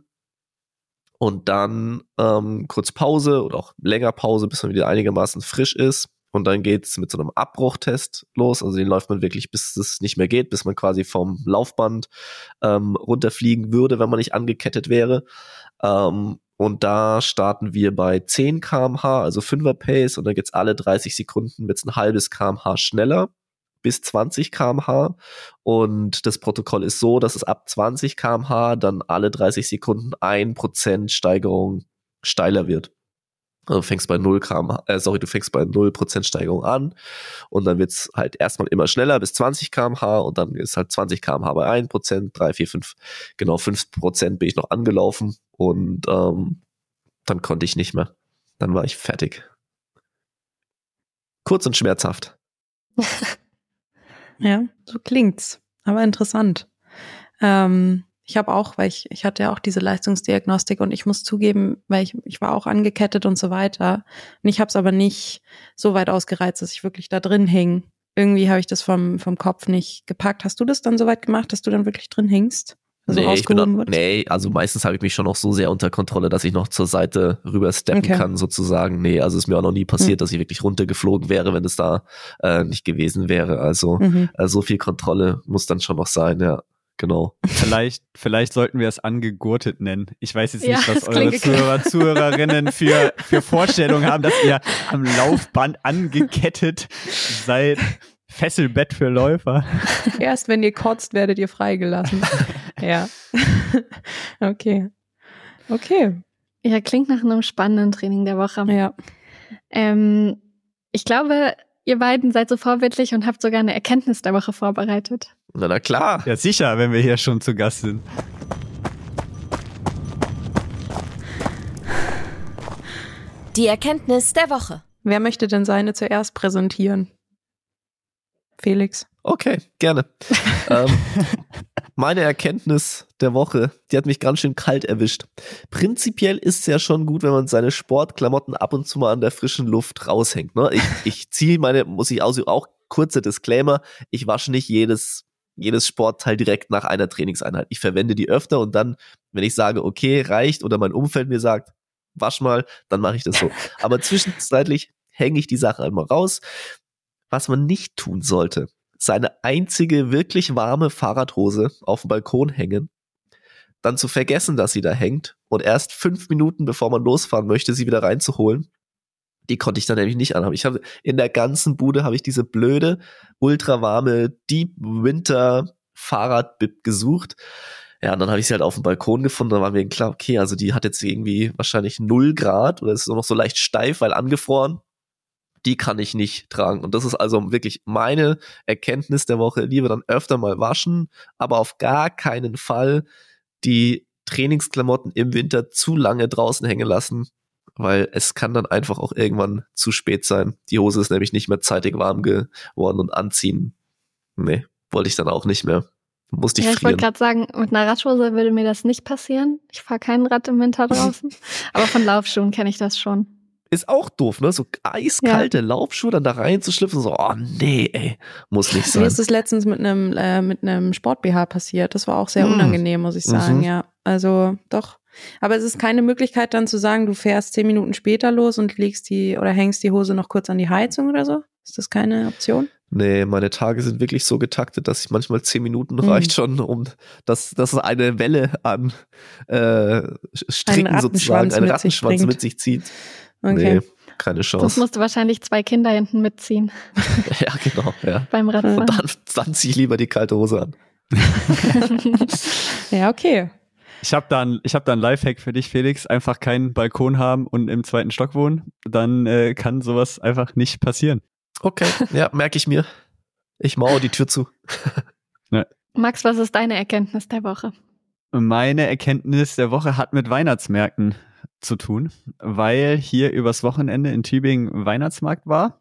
Und dann ähm, kurz Pause oder auch länger Pause, bis man wieder einigermaßen frisch ist. Und dann geht's mit so einem Abbruchtest los. Also den läuft man wirklich, bis es nicht mehr geht, bis man quasi vom Laufband ähm, runterfliegen würde, wenn man nicht angekettet wäre. Ähm, und da starten wir bei 10 kmh, also 5er Pace. Und dann geht's alle 30 Sekunden wird's ein halbes kmh schneller bis 20 kmh und das Protokoll ist so, dass es ab 20 kmh dann alle 30 Sekunden ein Prozent Steigerung steiler wird. Also du fängst bei 0 km, äh, sorry, du fängst bei 0% Steigerung an und dann wird's halt erstmal immer schneller bis 20 km/h und dann ist halt 20 km/h bei 1%, 3, 4, 5, genau 5% bin ich noch angelaufen und ähm, dann konnte ich nicht mehr. Dann war ich fertig. Kurz und schmerzhaft. Ja, so klingt's. Aber interessant. Ähm, ich habe auch, weil ich, ich hatte ja auch diese Leistungsdiagnostik und ich muss zugeben, weil ich, ich war auch angekettet und so weiter. Und ich habe es aber nicht so weit ausgereizt, dass ich wirklich da drin hing. Irgendwie habe ich das vom, vom Kopf nicht gepackt. Hast du das dann so weit gemacht, dass du dann wirklich drin hingst? Also nee, ich bin dann, nee, also meistens habe ich mich schon noch so sehr unter Kontrolle, dass ich noch zur Seite rüber steppen Okay. kann, sozusagen. Nee, also ist mir auch noch nie passiert, dass ich wirklich runtergeflogen wäre, wenn es da äh, nicht gewesen wäre. Also Mhm. äh, so viel Kontrolle muss dann schon noch sein, ja. Genau. Vielleicht, vielleicht sollten wir es angegurtet nennen. Ich weiß jetzt Ja, nicht, was eure Zuhörer, Zuhörerinnen für, für Vorstellungen haben, dass ihr am Laufband angekettet seid. Fesselbett für Läufer. Erst wenn ihr kotzt, werdet ihr freigelassen. ja. okay. Okay. Ja, klingt nach einem spannenden Training der Woche. Ja. Ähm, ich glaube, ihr beiden seid so vorbildlich und habt sogar eine Erkenntnis der Woche vorbereitet. Na, na klar. Ja, sicher, wenn wir hier schon zu Gast sind. Die Erkenntnis der Woche. Wer möchte denn seine zuerst präsentieren? Felix. Okay, gerne. ähm, meine Erkenntnis der Woche, die hat mich ganz schön kalt erwischt. Prinzipiell ist es ja schon gut, wenn man seine Sportklamotten ab und zu mal an der frischen Luft raushängt. Ne? Ich, ich ziehe meine, muss ich auch, auch kurzer Disclaimer, ich wasche nicht jedes, jedes Sportteil direkt nach einer Trainingseinheit. Ich verwende die öfter und dann, wenn ich sage, okay, reicht, oder mein Umfeld mir sagt, wasch mal, dann mache ich das so. Aber zwischenzeitlich hänge ich die Sache einmal raus. Was man nicht tun sollte, seine einzige wirklich warme Fahrradhose auf dem Balkon hängen, dann zu vergessen, dass sie da hängt und erst fünf Minuten bevor man losfahren möchte, sie wieder reinzuholen. Die konnte ich dann nämlich nicht anhaben. Ich habe in der ganzen Bude habe ich diese blöde, ultrawarme Deep Winter Fahrradbib gesucht. Ja, und dann habe ich sie halt auf dem Balkon gefunden. Dann war mir klar, okay, also die hat jetzt irgendwie wahrscheinlich null Grad oder ist nur noch so leicht steif, weil angefroren die kann ich nicht tragen. Und das ist also wirklich meine Erkenntnis der Woche. Lieber dann öfter mal waschen, aber auf gar keinen Fall die Trainingsklamotten im Winter zu lange draußen hängen lassen, weil es kann dann einfach auch irgendwann zu spät sein. Die Hose ist nämlich nicht mehr zeitig warm geworden und anziehen. Nee, wollte ich dann auch nicht mehr. Musste ich ja, ich wollte gerade sagen, mit einer Radhose würde mir das nicht passieren. Ich fahre kein Rad im Winter draußen. Aber von Laufschuhen kenne ich das schon. Ist auch doof, ne? So eiskalte Laufschuhe dann da reinzuschlüpfen, so, oh nee, ey, muss nicht Mir sein. ist es letztens mit einem äh, mit einem Sport BH passiert. Das war auch sehr Mm. unangenehm, muss ich sagen. Mhm. Ja, also doch. Aber es ist keine Möglichkeit dann zu sagen, du fährst zehn Minuten später los und legst die oder hängst die Hose noch kurz an die Heizung oder so. Ist das keine Option? Nee, meine Tage sind wirklich so getaktet, dass ich manchmal zehn Minuten Mhm. reicht schon, um dass, dass eine Welle an äh, Stricken Einen sozusagen, Rattenschwanz einen mit sich Rattenschwanz mit sich zieht. Okay. Nee, keine Das Chance. musst du wahrscheinlich zwei Kinder hinten mitziehen ja, genau, ja. beim Radfahren. Und dann, dann ziehe ich lieber die kalte Hose an. Ja, okay. Ich habe da, ein- ich hab da ein Lifehack für dich, Felix. Einfach keinen Balkon haben und im zweiten Stock wohnen. Dann äh, kann sowas einfach nicht passieren. Okay, ja, merke ich mir. Ich mauere die Tür zu. Max, was ist deine Erkenntnis der Woche? Meine Erkenntnis der Woche hat mit Weihnachtsmärkten zu tun, weil hier übers Wochenende in Tübingen Weihnachtsmarkt war.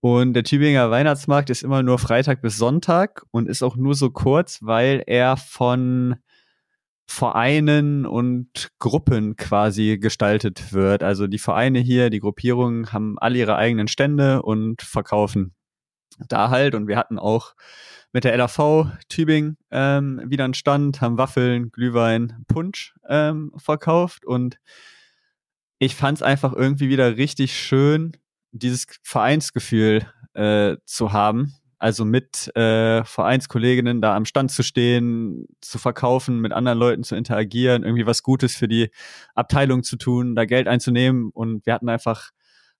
Und der Tübinger Weihnachtsmarkt ist immer nur Freitag bis Sonntag und ist auch nur so kurz, weil er von Vereinen und Gruppen quasi gestaltet wird. Also die Vereine hier, die Gruppierungen haben alle ihre eigenen Stände und verkaufen da halt. Und wir hatten auch mit der LAV Tübingen ähm, wieder einen Stand, haben Waffeln, Glühwein, Punsch ähm, verkauft und ich fand es einfach irgendwie wieder richtig schön, dieses Vereinsgefühl äh, zu haben. Also mit äh, Vereinskolleginnen da am Stand zu stehen, zu verkaufen, mit anderen Leuten zu interagieren, irgendwie was Gutes für die Abteilung zu tun, da Geld einzunehmen. Und wir hatten einfach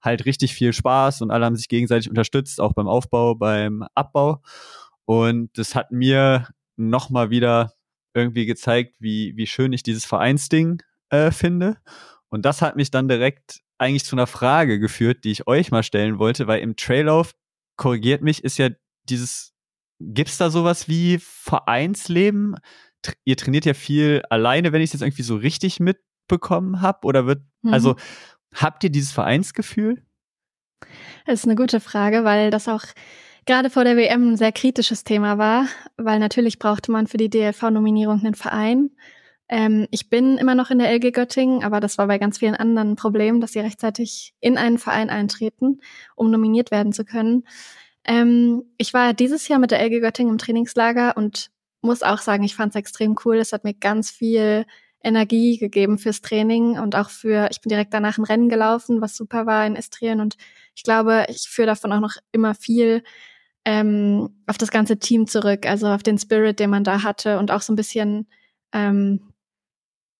halt richtig viel Spaß und alle haben sich gegenseitig unterstützt, auch beim Aufbau, beim Abbau. Und das hat mir nochmal wieder irgendwie gezeigt, wie, wie schön ich dieses Vereinsding äh, finde. Und das hat mich dann direkt eigentlich zu einer Frage geführt, die ich euch mal stellen wollte, weil im Traillauf, korrigiert mich, ist ja dieses, gibt's da sowas wie Vereinsleben? Ihr trainiert ja viel alleine, wenn ich es jetzt irgendwie so richtig mitbekommen habe, oder wird, Mhm. also habt ihr dieses Vereinsgefühl? Das ist eine gute Frage, weil das auch gerade vor der WM ein sehr kritisches Thema war, weil natürlich brauchte man für die DLV-Nominierung einen Verein. Ähm, ich bin immer noch in der LG Göttingen, aber das war bei ganz vielen anderen ein Problem, dass sie rechtzeitig in einen Verein eintreten, um nominiert werden zu können. Ähm, ich war dieses Jahr mit der LG Göttingen im Trainingslager und muss auch sagen, ich fand es extrem cool. Es hat mir ganz viel Energie gegeben fürs Training und auch für, ich bin direkt danach ein Rennen gelaufen, was super war in Estrien und ich glaube, ich führe davon auch noch immer viel ähm, auf das ganze Team zurück, also auf den Spirit, den man da hatte und auch so ein bisschen, ähm,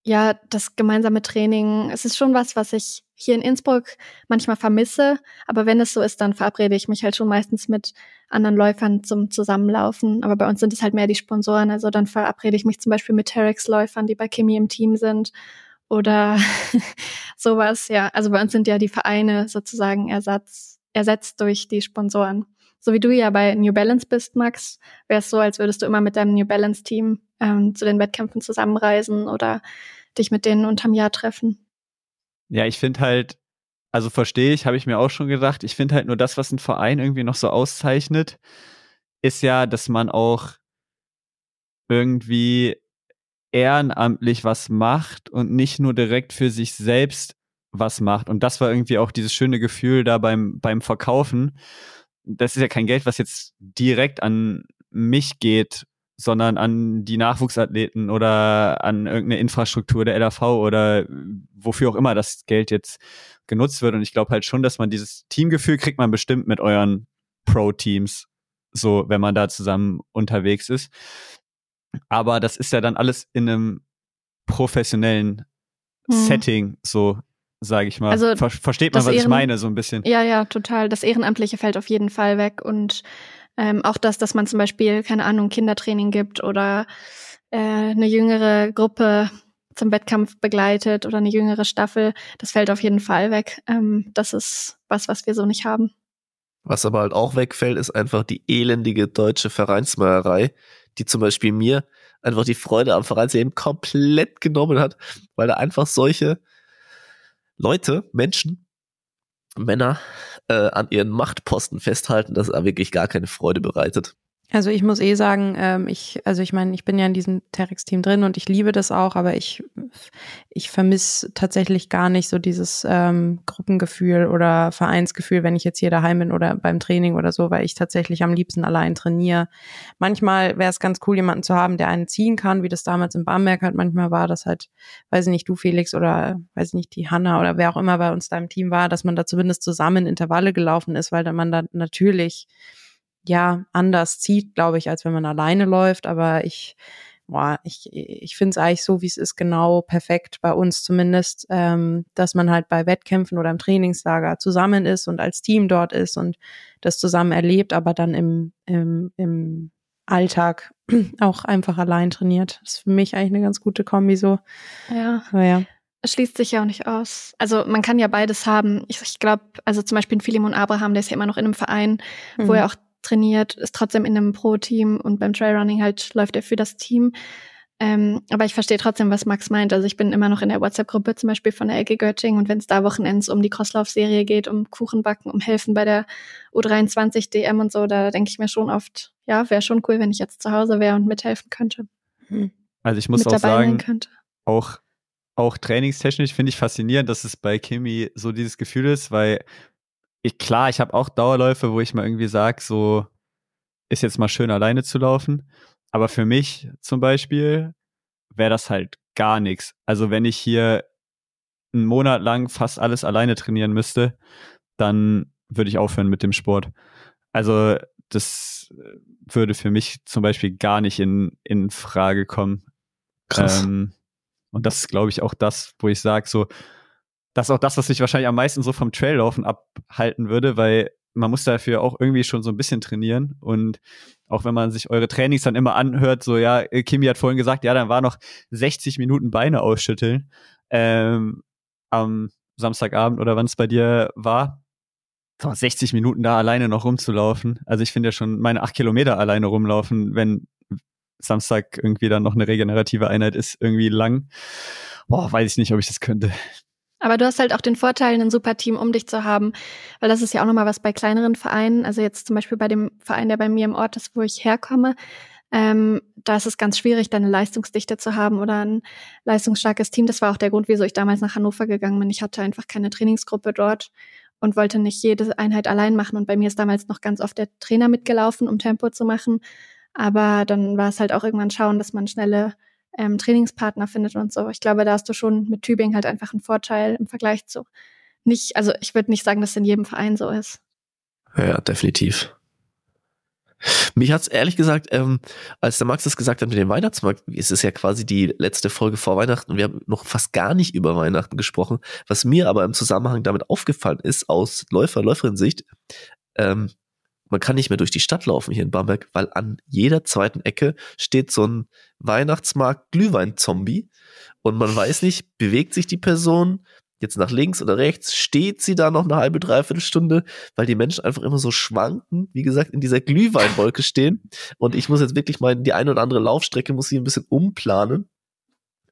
ja, das gemeinsame Training. Es ist schon was, was ich hier in Innsbruck manchmal vermisse, aber wenn es so ist, dann verabrede ich mich halt schon meistens mit anderen Läufern zum Zusammenlaufen. Aber bei uns sind es halt mehr die Sponsoren, also dann verabrede ich mich zum Beispiel mit Terex-Läufern, die bei Kimi im Team sind oder sowas, ja. Also bei uns sind ja die Vereine sozusagen Ersatz, ersetzt durch die Sponsoren. So wie du ja bei New Balance bist, Max, wäre es so, als würdest du immer mit deinem New Balance Team ähm, zu den Wettkämpfen zusammenreisen oder dich mit denen unterm Jahr treffen. Ja, ich finde halt, also verstehe ich, habe ich mir auch schon gedacht, ich finde halt nur das, was ein Verein irgendwie noch so auszeichnet, ist ja, dass man auch irgendwie ehrenamtlich was macht und nicht nur direkt für sich selbst was macht. Und das war irgendwie auch dieses schöne Gefühl da beim, beim Verkaufen. Das ist ja kein Geld, was jetzt direkt an mich geht, sondern an die Nachwuchsathleten oder an irgendeine Infrastruktur der LAV oder wofür auch immer das Geld jetzt genutzt wird. Und ich glaube halt schon, dass man dieses Teamgefühl kriegt man bestimmt mit euren Pro-Teams, so wenn man da zusammen unterwegs ist. Aber das ist ja dann alles in einem professionellen Mhm. Setting, so sage ich mal. Also, Ver versteht man, was ich Ehren- meine, so ein bisschen. Ja, ja, total. Das Ehrenamtliche fällt auf jeden Fall weg und ähm, auch das, dass man zum Beispiel, keine Ahnung, Kindertraining gibt oder äh, eine jüngere Gruppe zum Wettkampf begleitet oder eine jüngere Staffel, das fällt auf jeden Fall weg. Ähm, das ist was, was wir so nicht haben. Was aber halt auch wegfällt, ist einfach die elendige deutsche Vereinsmeierei, die zum Beispiel mir einfach die Freude am Vereinsleben komplett genommen hat, weil da einfach solche Leute, Menschen, Männer äh, an ihren Machtposten festhalten, das wirklich gar keine Freude bereitet. Also ich muss eh sagen, ähm, ich, also ich meine, ich bin ja in diesem Terex-Team drin und ich liebe das auch, aber ich, ich vermisse tatsächlich gar nicht so dieses ähm, Gruppengefühl oder Vereinsgefühl, wenn ich jetzt hier daheim bin oder beim Training oder so, weil ich tatsächlich am liebsten allein trainiere. Manchmal wäre es ganz cool, jemanden zu haben, der einen ziehen kann, wie das damals in Bamberg halt manchmal war, dass halt, weiß ich nicht, du Felix oder weiß ich nicht, die Hanna oder wer auch immer bei uns da im Team war, dass man da zumindest zusammen Intervalle gelaufen ist, weil dann man da natürlich ja anders zieht, glaube ich, als wenn man alleine läuft. Aber ich, boah, ich, ich finde es eigentlich so, wie es ist, genau perfekt bei uns zumindest, ähm, dass man halt bei Wettkämpfen oder im Trainingslager zusammen ist und als Team dort ist und das zusammen erlebt, aber dann im, im, im Alltag auch einfach allein trainiert. Das ist für mich eigentlich eine ganz gute Kombi so. Ja. Aber ja. Es schließt sich ja auch nicht aus. Also man kann ja beides haben. Ich, ich glaube, also zum Beispiel ein Philemon Abraham, der ist ja immer noch in einem Verein, wo Mhm. er auch trainiert, ist trotzdem in einem Pro-Team und beim Trailrunning halt läuft er für das Team. Ähm, aber ich verstehe trotzdem, was Max meint. Also ich bin immer noch in der WhatsApp-Gruppe zum Beispiel von der LG Göttingen und wenn es da Wochenends um die Crosslauf-Serie geht, um Kuchenbacken, um Helfen bei der U23 DM und so, da denke ich mir schon oft, ja, wäre schon cool, wenn ich jetzt zu Hause wäre und mithelfen könnte, Also ich muss mit auch sagen, auch, auch trainingstechnisch finde ich faszinierend, dass es bei Kimi so dieses Gefühl ist, weil ich, klar, ich habe auch Dauerläufe, wo ich mal irgendwie sage, so ist jetzt mal schön alleine zu laufen. Aber für mich zum Beispiel wäre das halt gar nichts. Also wenn ich hier einen Monat lang fast alles alleine trainieren müsste, dann würde ich aufhören mit dem Sport. Also das würde für mich zum Beispiel gar nicht in, in Frage kommen. Krass. Ähm, und das ist, glaube ich, auch das, wo ich sage, so, das ist auch das, was mich wahrscheinlich am meisten so vom Traillaufen abhalten würde, weil man muss dafür auch irgendwie schon so ein bisschen trainieren. Und auch wenn man sich eure Trainings dann immer anhört, so, ja, Kimi hat vorhin gesagt, ja, dann war noch 60 Minuten Beine ausschütteln ähm, am Samstagabend oder wann es bei dir war, 60 Minuten da alleine noch rumzulaufen. Also ich finde ja schon meine acht Kilometer alleine rumlaufen, wenn Samstag irgendwie dann noch eine regenerative Einheit ist, irgendwie lang. Boah, weiß ich nicht, ob ich das könnte. Aber du hast halt auch den Vorteil, ein super Team um dich zu haben, weil das ist ja auch nochmal was bei kleineren Vereinen. Also jetzt zum Beispiel bei dem Verein, der bei mir im Ort ist, wo ich herkomme, ähm, da ist es ganz schwierig, dann eine Leistungsdichte zu haben oder ein leistungsstarkes Team. Das war auch der Grund, wieso ich damals nach Hannover gegangen bin. Ich hatte einfach keine Trainingsgruppe dort und wollte nicht jede Einheit allein machen. Und bei mir ist damals noch ganz oft der Trainer mitgelaufen, um Tempo zu machen. Aber dann war es halt auch irgendwann schauen, dass man schnelle ähm, Trainingspartner findet und so. Ich glaube, da hast du schon mit Tübingen halt einfach einen Vorteil im Vergleich zu nicht, also ich würde nicht sagen, dass es in jedem Verein so ist. Ja, definitiv. Mich hat's ehrlich gesagt, ähm, als der Max das gesagt hat mit dem Weihnachtsmarkt, ist es ja quasi die letzte Folge vor Weihnachten wir haben noch fast gar nicht über Weihnachten gesprochen. Was mir aber im Zusammenhang damit aufgefallen ist, aus Läufer, Läuferin-Sicht, ähm, man kann nicht mehr durch die Stadt laufen hier in Bamberg, weil an jeder zweiten Ecke steht so ein Weihnachtsmarkt Glühwein-Zombie und man weiß nicht, bewegt sich die Person jetzt nach links oder rechts, steht sie da noch eine halbe, dreiviertel Stunde, weil die Menschen einfach immer so schwanken, wie gesagt, in dieser Glühweinwolke stehen. Und ich muss jetzt wirklich mal die eine oder andere Laufstrecke muss ich ein bisschen umplanen.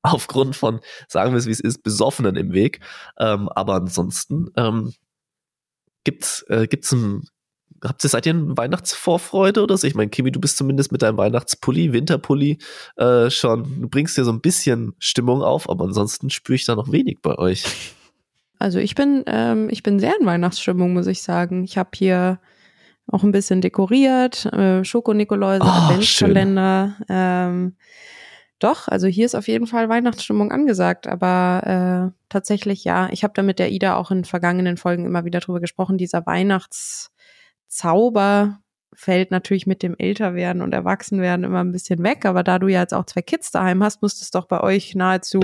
Aufgrund von, sagen wir es wie es ist, Besoffenen im Weg. Ähm, aber ansonsten ähm, gibt's äh, gibt's ein habt ihr, seid ihr in Weihnachtsvorfreude oder so? Ich meine, Kimi, du bist zumindest mit deinem Weihnachtspulli, Winterpulli äh, schon, du bringst dir so ein bisschen Stimmung auf, aber ansonsten spüre ich da noch wenig bei euch. Also ich bin, ähm, ich bin sehr in Weihnachtsstimmung, muss ich sagen. Ich habe hier auch ein bisschen dekoriert, äh, Schoko-Nikoläuse, oh, Adventskalender. Ähm, doch, also hier ist auf jeden Fall Weihnachtsstimmung angesagt, aber äh, tatsächlich ja, ich habe da mit der Ida auch in vergangenen Folgen immer wieder drüber gesprochen, dieser Weihnachts Zauber fällt natürlich mit dem Älterwerden und Erwachsenwerden immer ein bisschen weg. Aber da du ja jetzt auch zwei Kids daheim hast, muss es doch bei euch nahezu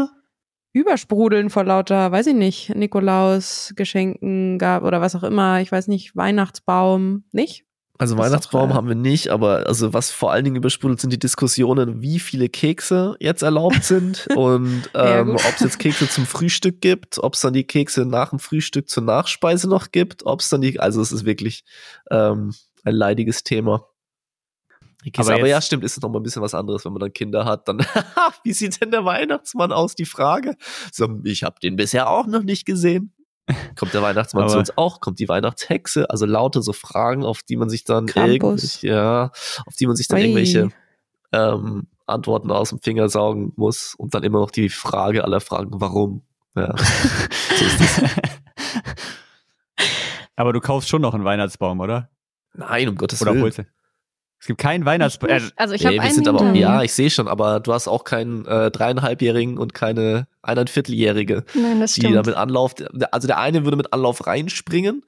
übersprudeln vor lauter, weiß ich nicht, Nikolaus, Geschenken gab oder was auch immer. Ich weiß nicht, Weihnachtsbaum, nicht? Also Weihnachtsbaum haben wir nicht, aber also was vor allen Dingen übersprudelt sind die Diskussionen, wie viele Kekse jetzt erlaubt sind und ähm, ob es jetzt Kekse zum Frühstück gibt, ob es dann die Kekse nach dem Frühstück zur Nachspeise noch gibt, ob es dann die, also es ist wirklich ähm, ein leidiges Thema. Aber, aber ja, stimmt, ist es noch mal ein bisschen was anderes, wenn man dann Kinder hat. Dann, wie sieht denn der Weihnachtsmann aus? Die Frage. So, ich habe den bisher auch noch nicht gesehen. Kommt der Weihnachtsmann zu uns auch? Kommt die Weihnachtshexe? Also lauter so Fragen, auf die man sich dann ja, auf die man sich dann Ui. irgendwelche ähm, Antworten aus dem Finger saugen muss und dann immer noch die Frage aller Fragen, warum? Ja, so ist das. Aber du kaufst schon noch einen Weihnachtsbaum, oder? Nein, um Gottes oder Willen. Holst du? Es gibt keinen Weihnachtsbaum. Äh, also ich habe nee, einen. Aber, ja, ich sehe schon, aber du hast auch keinen äh, dreieinhalbjährigen und keine eineinvierteljährige, Nein, das die stimmt. damit Anlauf. Also der eine würde mit Anlauf reinspringen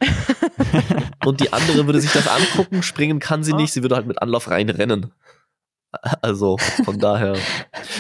und die andere würde sich das angucken. Springen kann sie nicht, sie würde halt mit Anlauf reinrennen. Also von daher.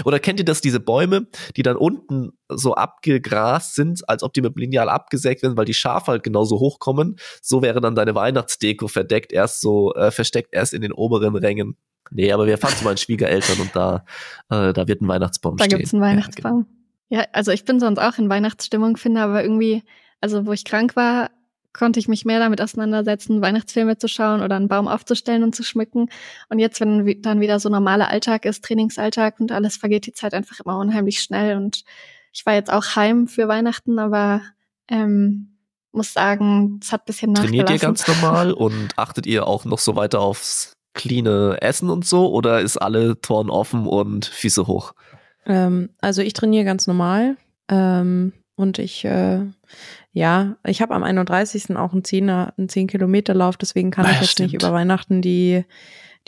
Oder kennt ihr das, diese Bäume, die dann unten so abgegrast sind, als ob die mit dem Lineal abgesägt werden, weil die Schafe halt genauso hochkommen? So wäre dann deine Weihnachtsdeko verdeckt, erst so äh, versteckt erst in den oberen Rängen. Nee, aber wir fahren zu meinen Schwiegereltern und da, äh, da wird ein Weihnachtsbaum da stehen. Da gibt's einen Weihnachtsbaum. Ja, genau. ja, also ich bin sonst auch in Weihnachtsstimmung, finde aber irgendwie, also wo ich krank war, konnte ich mich mehr damit auseinandersetzen, Weihnachtsfilme zu schauen oder einen Baum aufzustellen und zu schmücken. Und jetzt, wenn dann wieder so normaler Alltag ist, Trainingsalltag und alles, vergeht die Zeit einfach immer unheimlich schnell. Und ich war jetzt auch heim für Weihnachten, aber ähm, muss sagen, es hat ein bisschen nachgelassen. Trainiert ihr ganz normal und achtet ihr auch noch so weiter aufs cleane Essen und so oder ist alle Toren offen und Füße hoch? Ähm, also ich trainiere ganz normal ähm, und ich äh, ja, ich habe am 31. auch einen 10er, einen 10 Kilometer Lauf, deswegen kann naja, ich jetzt stimmt. nicht über Weihnachten die,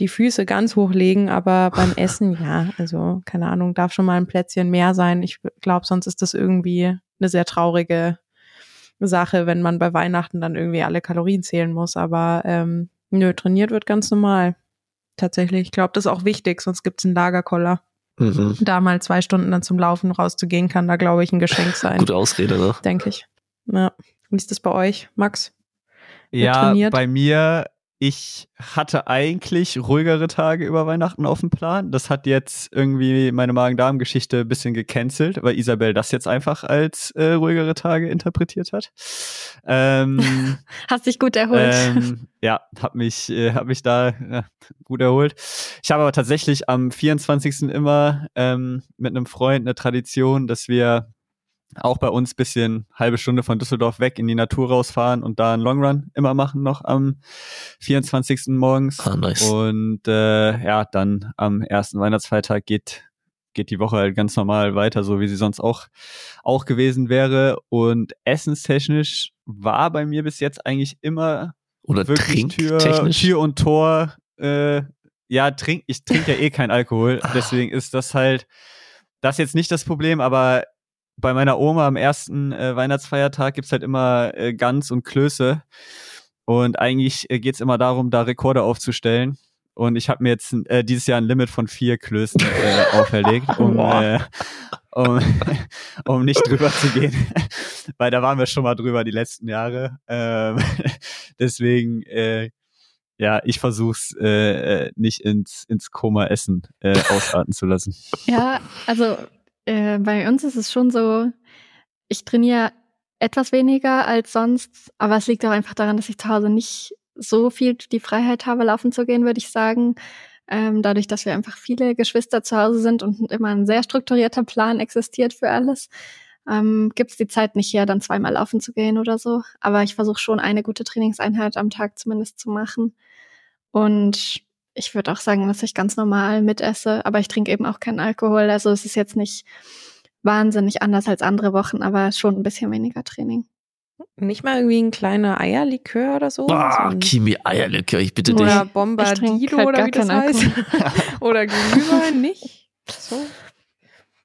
die Füße ganz hochlegen, aber beim Essen, ja, also keine Ahnung, darf schon mal ein Plätzchen mehr sein. Ich glaube, sonst ist das irgendwie eine sehr traurige Sache, wenn man bei Weihnachten dann irgendwie alle Kalorien zählen muss. Aber ähm, nö, trainiert wird ganz normal. Tatsächlich. Ich glaube, das ist auch wichtig, sonst gibt's einen Lagerkoller. Mhm. Da mal zwei Stunden dann zum Laufen rauszugehen, kann da, glaube ich, ein Geschenk sein. Gute Ausrede, ne? Denke ich. Ja. Wie ist das bei euch, Max? Wer ja, trainiert? bei mir ich hatte eigentlich ruhigere Tage über Weihnachten auf dem Plan. Das hat jetzt irgendwie meine Magen-Darm-Geschichte ein bisschen gecancelt, weil Isabel das jetzt einfach als äh, ruhigere Tage interpretiert hat. Ähm, Hast dich gut erholt. Ähm, ja, hab mich, äh, hab mich da äh, gut erholt. Ich habe aber tatsächlich am 24. immer ähm, mit einem Freund eine Tradition, dass wir auch bei uns bisschen halbe Stunde von Düsseldorf weg in die Natur rausfahren und da einen Longrun immer machen noch am 24. morgens. Ah, nice. Und äh, ja, dann am ersten Weihnachtsfeiertag geht geht die Woche halt ganz normal weiter, so wie sie sonst auch auch gewesen wäre. Und essenstechnisch war bei mir bis jetzt eigentlich immer Oder wirklich Tür. Tür und Tor. Äh, ja, trink, ich trinke ja eh keinen Alkohol, Ah. deswegen ist das halt das jetzt nicht das Problem, aber bei meiner Oma am ersten äh, Weihnachtsfeiertag gibt's halt immer äh, Gans und Klöße. Und eigentlich äh, geht's immer darum, da Rekorde aufzustellen. Und ich habe mir jetzt äh, dieses Jahr ein Limit von vier Klößen äh, auferlegt, um, äh, um, um nicht drüber zu gehen. Weil da waren wir schon mal drüber die letzten Jahre. Ähm, deswegen, äh, ja, ich versuch's äh, äh, nicht ins, ins Koma Essen äh, ausarten zu lassen. Ja, also äh, bei uns ist es schon so, ich trainiere etwas weniger als sonst, aber es liegt auch einfach daran, dass ich zu Hause nicht so viel die Freiheit habe, laufen zu gehen, würde ich sagen. Ähm, dadurch, dass wir einfach viele Geschwister zu Hause sind und immer ein sehr strukturierter Plan existiert für alles, ähm, gibt es die Zeit nicht her, dann zweimal laufen zu gehen oder so. Aber ich versuche schon eine gute Trainingseinheit am Tag zumindest zu machen. Und ich würde auch sagen, dass ich ganz normal mitesse, aber ich trinke eben auch keinen Alkohol. Also es ist jetzt nicht wahnsinnig anders als andere Wochen, aber schon ein bisschen weniger Training. Nicht mal irgendwie ein kleiner Eierlikör oder so? so Ah, ein, Kimi Eierlikör, ich bitte dich. oder Bombardido halt oder wie das heißt. oder Glühwein, nicht? So.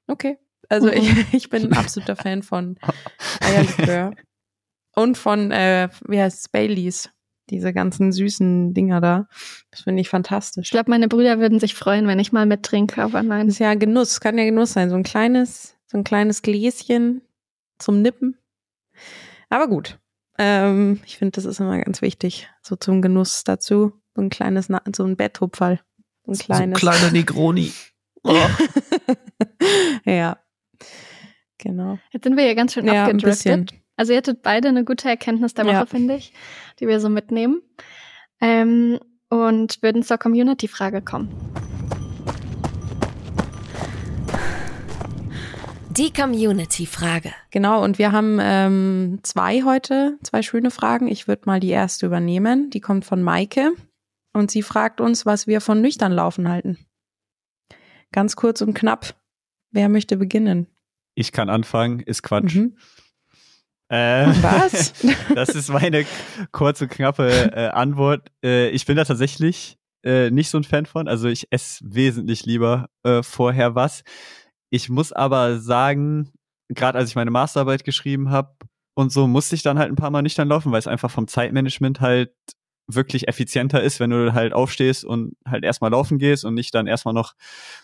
Okay. Also Mhm. ich, ich bin ein absoluter Fan von Eierlikör. Und von, äh, wie heißt es, Baileys. Diese ganzen süßen Dinger da. Das finde ich fantastisch. Ich glaube, meine Brüder würden sich freuen, wenn ich mal mittrinke, aber Das nein. ist ja Genuss, kann ja Genuss sein. So ein kleines, so ein kleines Gläschen zum Nippen. Aber gut. Ähm, ich finde, das ist immer ganz wichtig. So zum Genuss dazu. So ein kleines, Na- so ein Betthupferl. So ein So ein kleines. kleiner Negroni. Oh. ja. Genau. Jetzt sind wir hier ganz schön Ja, abgedriftet. Also ihr hattet beide eine gute Erkenntnis der Woche, Ja. finde ich, die wir so mitnehmen. Ähm, und würden zur Community-Frage kommen. Die Community-Frage. Genau, und wir haben ähm, zwei heute, zwei schöne Fragen. Ich würde mal die erste übernehmen. Die kommt von Maike. Und sie fragt uns, was wir von nüchtern laufen halten. Ganz kurz und knapp. Wer möchte beginnen? Ich kann anfangen, ist Quatsch. Mhm. Äh, Was? das ist meine kurze, knappe äh, Antwort. Äh, ich bin da tatsächlich äh, nicht so ein Fan von. Also ich esse wesentlich lieber äh, vorher was. Ich muss aber sagen, gerade als ich meine Masterarbeit geschrieben habe und so, musste ich dann halt ein paar Mal nüchtern laufen, weil es einfach vom Zeitmanagement halt wirklich effizienter ist, wenn du halt aufstehst und halt erstmal laufen gehst und nicht dann erstmal noch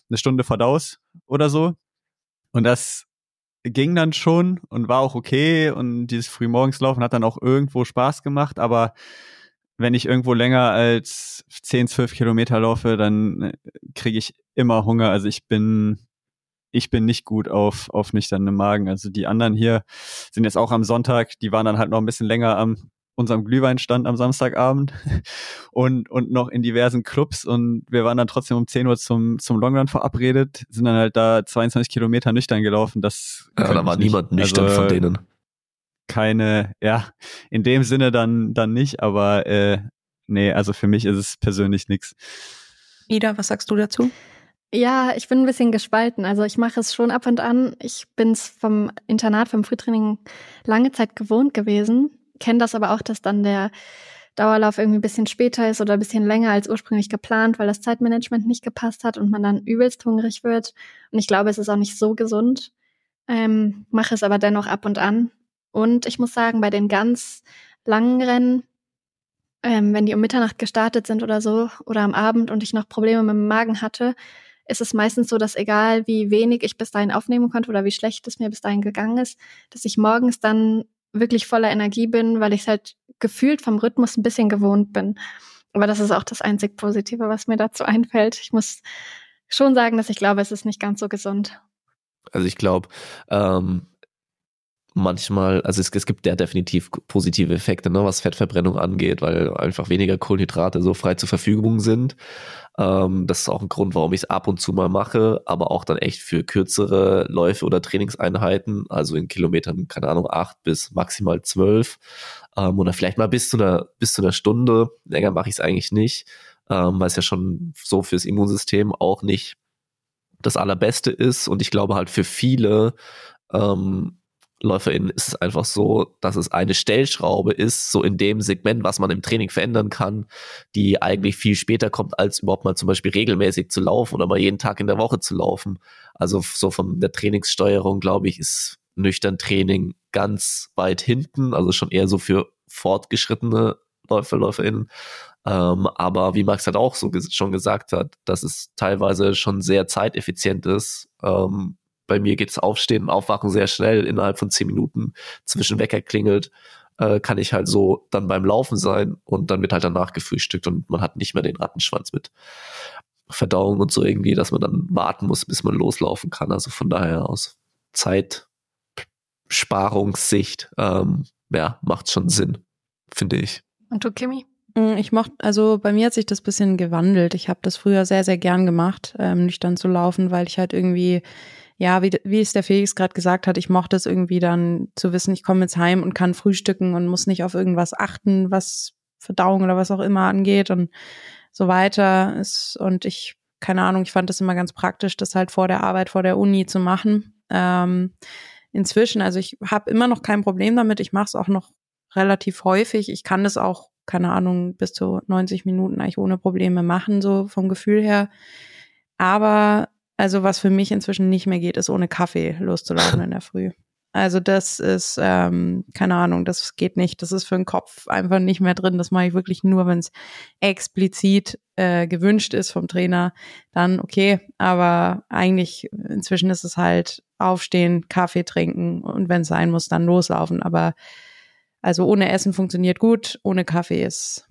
eine Stunde verdaust oder so. Und das ging dann schon und war auch okay und dieses Frühmorgenslaufen hat dann auch irgendwo Spaß gemacht, aber wenn ich irgendwo länger als 10, 12 Kilometer laufe, dann kriege ich immer Hunger. Also ich bin, ich bin nicht gut auf, auf nüchternen Magen. Also die anderen hier sind jetzt auch am Sonntag, die waren dann halt noch ein bisschen länger am unserem Glühweinstand am Samstagabend und, und noch in diversen Clubs und wir waren dann trotzdem um 10 Uhr zum, zum Longrun verabredet, sind dann halt da 22 Kilometer nüchtern gelaufen. Das Ja, da war nicht. niemand nüchtern Also, von denen. Keine, ja, in dem Sinne dann, dann nicht, aber äh, nee, also für mich ist es persönlich nix. Ida, was sagst du dazu? Ja, ich bin ein bisschen gespalten. Also ich mache es schon ab und an. Ich bin es vom Internat, vom Frühtraining lange Zeit gewohnt gewesen. Kenne das aber auch, dass dann der Dauerlauf irgendwie ein bisschen später ist oder ein bisschen länger als ursprünglich geplant, weil das Zeitmanagement nicht gepasst hat und man dann übelst hungrig wird. Und ich glaube, es ist auch nicht so gesund. Ähm, mache es aber dennoch ab und an. Und ich muss sagen, bei den ganz langen Rennen, ähm, wenn die um Mitternacht gestartet sind oder so oder am Abend und ich noch Probleme mit dem Magen hatte, ist es meistens so, dass egal wie wenig ich bis dahin aufnehmen konnte oder wie schlecht es mir bis dahin gegangen ist, dass ich morgens dann wirklich voller Energie bin, weil ich es halt gefühlt vom Rhythmus ein bisschen gewohnt bin. Aber das ist auch das einzig Positive, was mir dazu einfällt. Ich muss schon sagen, dass ich glaube, es ist nicht ganz so gesund. Also ich glaube, ähm, manchmal, also es, es gibt ja definitiv positive Effekte, ne, was Fettverbrennung angeht, weil einfach weniger Kohlenhydrate so frei zur Verfügung sind. Ähm, das ist auch ein Grund, warum ich es ab und zu mal mache, aber auch dann echt für kürzere Läufe oder Trainingseinheiten, also in Kilometern, keine Ahnung, acht bis maximal zwölf ähm, oder vielleicht mal bis zu einer, bis zu einer Stunde. Länger mache ich es eigentlich nicht, ähm, weil es ja schon so fürs Immunsystem auch nicht das Allerbeste ist und ich glaube halt für viele ähm, LäuferInnen ist es einfach so, dass es eine Stellschraube ist, so in dem Segment, was man im Training verändern kann, die eigentlich viel später kommt, als überhaupt mal zum Beispiel regelmäßig zu laufen oder mal jeden Tag in der Woche zu laufen. Also so von der Trainingssteuerung, glaube ich, ist nüchtern Training ganz weit hinten, also schon eher so für fortgeschrittene Läufer, LäuferInnen. Ähm, aber wie Max halt auch so ges schon gesagt hat, dass es teilweise schon sehr zeiteffizient ist, ähm, bei mir geht's Aufstehen und Aufwachen sehr schnell, innerhalb von zehn Minuten zwischen Wecker klingelt, äh, kann ich halt so dann beim Laufen sein und dann wird halt danach gefrühstückt und man hat nicht mehr den Rattenschwanz mit Verdauung und so irgendwie, dass man dann warten muss, bis man loslaufen kann. Also von daher aus Zeitsparungssicht, ähm, ja, macht schon Sinn, finde ich. Und du, Kimi? Mm, ich mochte, also bei mir hat sich das bisschen gewandelt. Ich habe das früher sehr, sehr gern gemacht, ähm, nüchtern zu laufen, weil ich halt irgendwie ja, wie, wie es der Felix gerade gesagt hat, ich mochte es irgendwie dann zu wissen, ich komme jetzt heim und kann frühstücken und muss nicht auf irgendwas achten, was Verdauung oder was auch immer angeht und so weiter ist. Und ich, keine Ahnung, ich fand das immer ganz praktisch, das halt vor der Arbeit, vor der Uni zu machen. Ähm, inzwischen, also ich habe immer noch kein Problem damit. Ich mache es auch noch relativ häufig. Ich kann das auch, keine Ahnung, bis zu 90 Minuten eigentlich ohne Probleme machen, so vom Gefühl her. Aber also was für mich inzwischen nicht mehr geht, ist ohne Kaffee loszulaufen in der Früh. Also das ist, ähm, keine Ahnung, das geht nicht. Das ist für den Kopf einfach nicht mehr drin. Das mache ich wirklich nur, wenn es explizit äh, gewünscht ist vom Trainer. Dann okay, aber eigentlich inzwischen ist es halt aufstehen, Kaffee trinken und wenn es sein muss, dann loslaufen. Aber also ohne Essen funktioniert gut, ohne Kaffee ist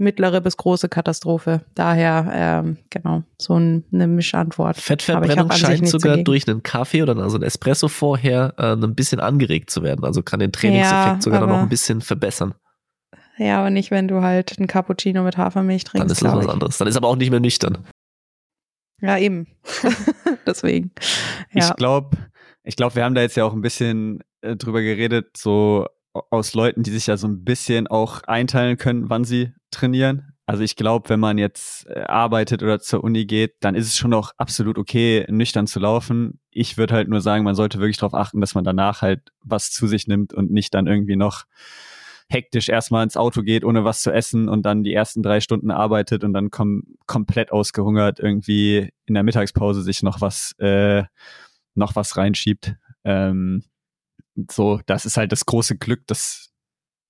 mittlere bis große Katastrophe. Daher, ähm, genau, so ein, eine Mischantwort. Fettverbrennung scheint sogar durch einen Kaffee oder also ein Espresso vorher äh, ein bisschen angeregt zu werden. Also kann den Trainingseffekt ja, sogar noch ein bisschen verbessern. Ja, aber nicht, wenn du halt ein Cappuccino mit Hafermilch trinkst. Dann ist das was anderes. Dann ist aber auch nicht mehr nüchtern. Ja, eben. Deswegen. Ja. Ich glaube, ich glaube, wir haben da jetzt ja auch ein bisschen äh, drüber geredet, so aus Leuten, die sich ja so ein bisschen auch einteilen können, wann sie trainieren. Also ich glaube, wenn man jetzt äh, arbeitet oder zur Uni geht, dann ist es schon auch absolut okay, nüchtern zu laufen. Ich würde halt nur sagen, man sollte wirklich darauf achten, dass man danach halt was zu sich nimmt und nicht dann irgendwie noch hektisch erstmal ins Auto geht, ohne was zu essen und dann die ersten drei Stunden arbeitet und dann kom komplett ausgehungert irgendwie in der Mittagspause sich noch was äh, noch was reinschiebt. Ähm, so, das ist halt das große Glück, dass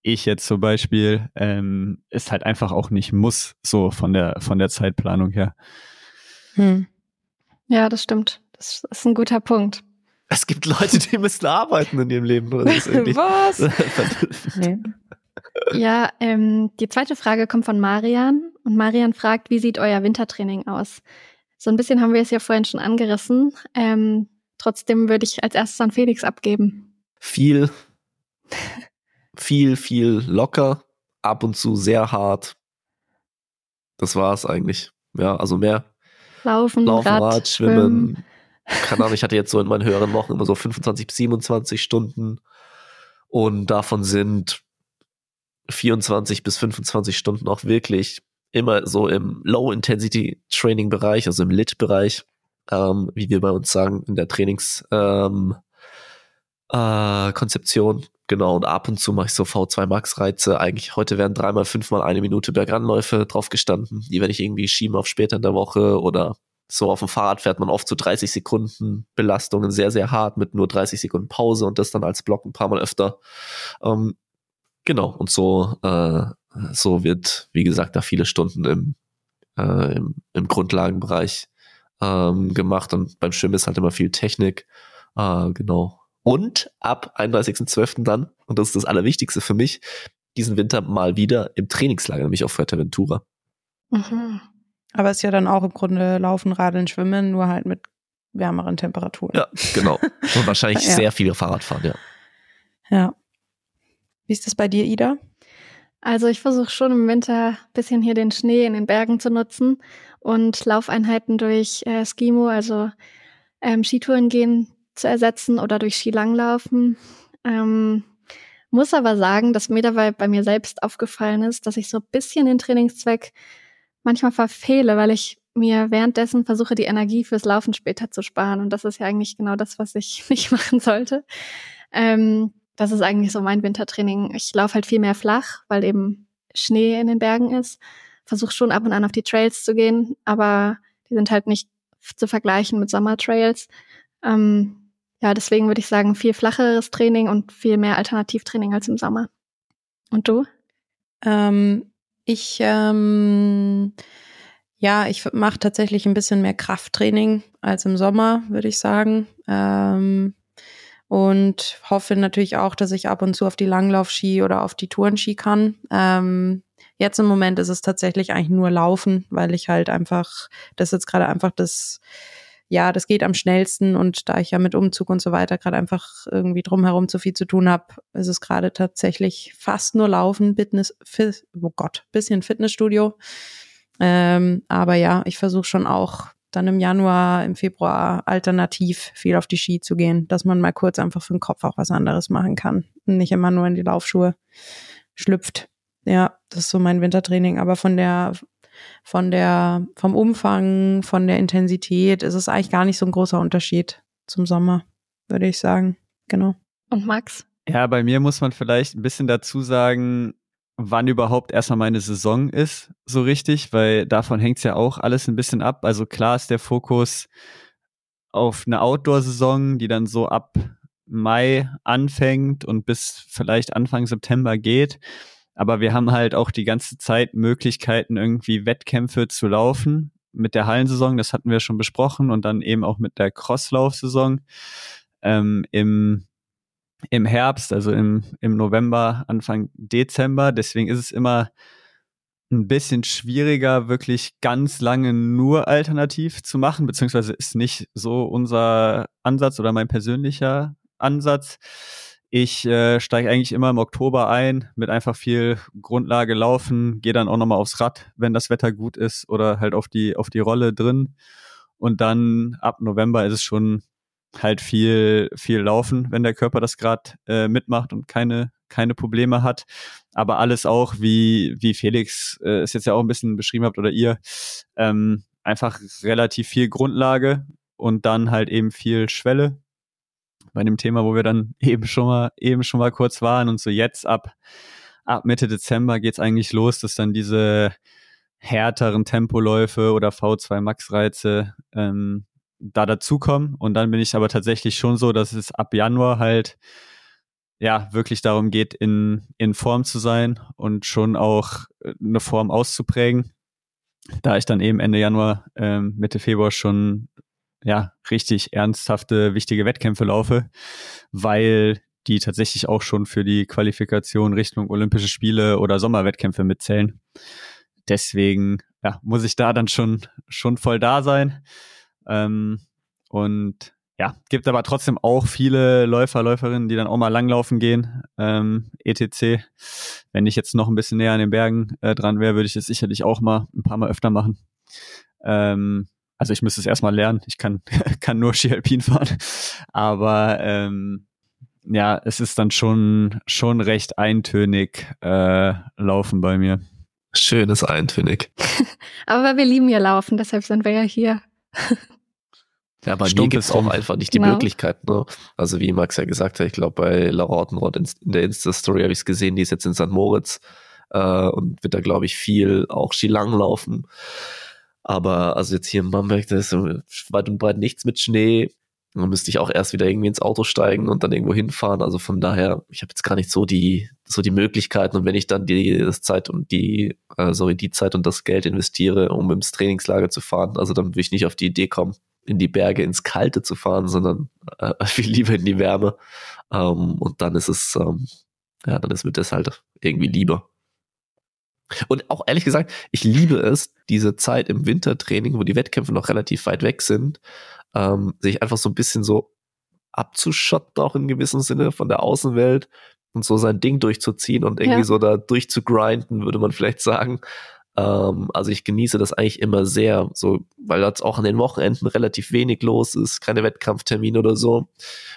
ich jetzt zum Beispiel ähm, ist halt einfach auch nicht muss, so von der von der Zeitplanung her. Hm. Ja, das stimmt. Das ist ein guter Punkt. Es gibt Leute, die müssen arbeiten in ihrem Leben. Was? nee. Ja, ähm, die zweite Frage kommt von Marian und Marian fragt, wie sieht euer Wintertraining aus? So ein bisschen haben wir es ja vorhin schon angerissen. Ähm, trotzdem würde ich als erstes an Felix abgeben viel, viel, viel locker, ab und zu sehr hart. Das war's eigentlich. Ja, also mehr. Laufen, Laufen Rad, Rad schwimmen. schwimmen. Keine Ahnung, ich hatte jetzt so in meinen höheren Wochen immer so 25 bis 27 Stunden und davon sind 24 bis 25 Stunden auch wirklich immer so im Low-Intensity-Training-Bereich, also im Lit-Bereich, ähm, wie wir bei uns sagen, in der Trainings, ähm, äh, Konzeption. Genau, und ab und zu mache ich so V2 Max Reize. Eigentlich heute wären dreimal, fünfmal eine Minute Berganläufe drauf gestanden. Die werde ich irgendwie schieben auf später in der Woche oder so auf dem Fahrrad fährt man oft zu so 30 Sekunden Belastungen sehr, sehr hart mit nur 30 Sekunden Pause und das dann als Block ein paar Mal öfter. Ähm, genau, und so, äh, so wird, wie gesagt, da viele Stunden im, äh, im, im Grundlagenbereich ähm, gemacht und beim Schwimmen ist halt immer viel Technik. Äh, genau, und ab 31.12. dann, und das ist das Allerwichtigste für mich, diesen Winter mal wieder im Trainingslager, nämlich auf Fuerteventura. Mhm. Aber es ist ja dann auch im Grunde Laufen, Radeln, Schwimmen, nur halt mit wärmeren Temperaturen. Ja, genau. Und wahrscheinlich ja. sehr viel Fahrradfahren, ja. Ja. Wie ist das bei dir, Ida? Also ich versuche schon im Winter ein bisschen hier den Schnee in den Bergen zu nutzen und Laufeinheiten durch äh, Skimo, also ähm, Skitouren gehen, zu ersetzen oder durch Skilanglaufen. Ähm, muss aber sagen, dass mir dabei bei mir selbst aufgefallen ist, dass ich so ein bisschen den Trainingszweck manchmal verfehle, weil ich mir währenddessen versuche, die Energie fürs Laufen später zu sparen. Und das ist ja eigentlich genau das, was ich nicht machen sollte. Ähm, das ist eigentlich so mein Wintertraining. Ich laufe halt viel mehr flach, weil eben Schnee in den Bergen ist. Versuche schon ab und an auf die Trails zu gehen, aber die sind halt nicht zu vergleichen mit Sommertrails. Ähm, ja, deswegen würde ich sagen, viel flacheres Training und viel mehr Alternativtraining als im Sommer. Und du? Ähm, ich ähm, ja, ich mache tatsächlich ein bisschen mehr Krafttraining als im Sommer, würde ich sagen. Ähm, und hoffe natürlich auch, dass ich ab und zu auf die Langlaufski oder auf die Tourenski kann. Ähm, jetzt im Moment ist es tatsächlich eigentlich nur Laufen, weil ich halt einfach, das jetzt gerade einfach das, ja, das geht am schnellsten und da ich ja mit Umzug und so weiter gerade einfach irgendwie drumherum zu viel zu tun habe, ist es gerade tatsächlich fast nur Laufen, Fitness, Fit, oh Gott, bisschen Fitnessstudio. Ähm, aber ja, ich versuche schon auch dann im Januar, im Februar alternativ viel auf die Ski zu gehen, dass man mal kurz einfach für den Kopf auch was anderes machen kann nicht immer nur in die Laufschuhe schlüpft. Ja, das ist so mein Wintertraining. Aber von der, von der, vom Umfang, von der Intensität ist es eigentlich gar nicht so ein großer Unterschied zum Sommer, würde ich sagen. Genau. Und Max? Ja, bei mir muss man vielleicht ein bisschen dazu sagen, wann überhaupt erstmal meine Saison ist, so richtig, weil davon hängt es ja auch alles ein bisschen ab. Also klar ist der Fokus auf eine Outdoor-Saison, die dann so ab Mai anfängt und bis vielleicht Anfang September geht. Aber wir haben halt auch die ganze Zeit Möglichkeiten, irgendwie Wettkämpfe zu laufen mit der Hallensaison. Das hatten wir schon besprochen und dann eben auch mit der Crosslauf-Saison. Ähm, Im im Herbst, also im, im November, Anfang Dezember. Deswegen ist es immer ein bisschen schwieriger, wirklich ganz lange nur alternativ zu machen, beziehungsweise ist nicht so unser Ansatz oder mein persönlicher Ansatz. Ich äh, steige eigentlich immer im Oktober ein mit einfach viel Grundlage laufen, gehe dann auch nochmal aufs Rad, wenn das Wetter gut ist oder halt auf die, auf die Rolle drin. Und dann ab November ist es schon halt viel, viel laufen, wenn der Körper das gerade äh, mitmacht und keine, keine Probleme hat. Aber alles auch, wie, wie Felix äh, es jetzt ja auch ein bisschen beschrieben habt oder ihr, ähm, einfach relativ viel Grundlage und dann halt eben viel Schwelle. Bei dem Thema, wo wir dann eben schon mal, eben schon mal kurz waren und so jetzt ab, ab Mitte Dezember geht's eigentlich los, dass dann diese härteren Tempoläufe oder V2 Max-Reize ähm, da dazukommen. Und dann bin ich aber tatsächlich schon so, dass es ab Januar halt ja wirklich darum geht, in, in Form zu sein und schon auch äh, eine Form auszuprägen. Da ich dann eben Ende Januar, ähm, Mitte Februar schon ja richtig ernsthafte, wichtige Wettkämpfe laufe, weil die tatsächlich auch schon für die Qualifikation Richtung Olympische Spiele oder Sommerwettkämpfe mitzählen. Deswegen ja, muss ich da dann schon, schon voll da sein. Ähm, und ja, gibt aber trotzdem auch viele Läufer, Läuferinnen, die dann auch mal langlaufen gehen, ähm, etc. Wenn ich jetzt noch ein bisschen näher an den Bergen äh, dran wäre, würde ich es sicherlich auch mal ein paar Mal öfter machen. Ähm, also ich müsste es erstmal lernen. Ich kann, kann nur Ski Alpin fahren. Aber ähm, ja, es ist dann schon, schon recht eintönig äh, laufen bei mir. Schönes eintönig. Aber wir lieben ja Laufen, deshalb sind wir ja hier. Ja, bei mir gibt es auch einfach nicht die genau. Möglichkeit. Ne? Also wie Max ja gesagt hat, ich glaube bei Laura Ortenroth in, in der Insta-Story habe ich es gesehen, die ist jetzt in St. Moritz äh, und wird da, glaube ich, viel auch Skilang laufen. Aber also jetzt hier in Bamberg, da ist weit und breit nichts mit Schnee. Dann müsste ich auch erst wieder irgendwie ins Auto steigen und dann irgendwo hinfahren. Also von daher, ich habe jetzt gar nicht so die, so die Möglichkeiten. Und wenn ich dann die das Zeit und die, äh, sorry, die Zeit und das Geld investiere, um ins Trainingslager zu fahren, also dann würde ich nicht auf die Idee kommen, in die Berge ins Kalte zu fahren, sondern äh, viel lieber in die Wärme. Ähm, und dann ist es, ähm, ja, dann ist mir das halt irgendwie lieber. Und auch ehrlich gesagt, ich liebe es, diese Zeit im Wintertraining, wo die Wettkämpfe noch relativ weit weg sind, ähm, sich einfach so ein bisschen so abzuschotten, auch in gewissem Sinne von der Außenwelt und so sein Ding durchzuziehen und irgendwie Ja. so da durchzugrinden, würde man vielleicht sagen. Ähm, also ich genieße das eigentlich immer sehr, so, weil jetzt auch an den Wochenenden relativ wenig los ist, keine Wettkampftermine oder so.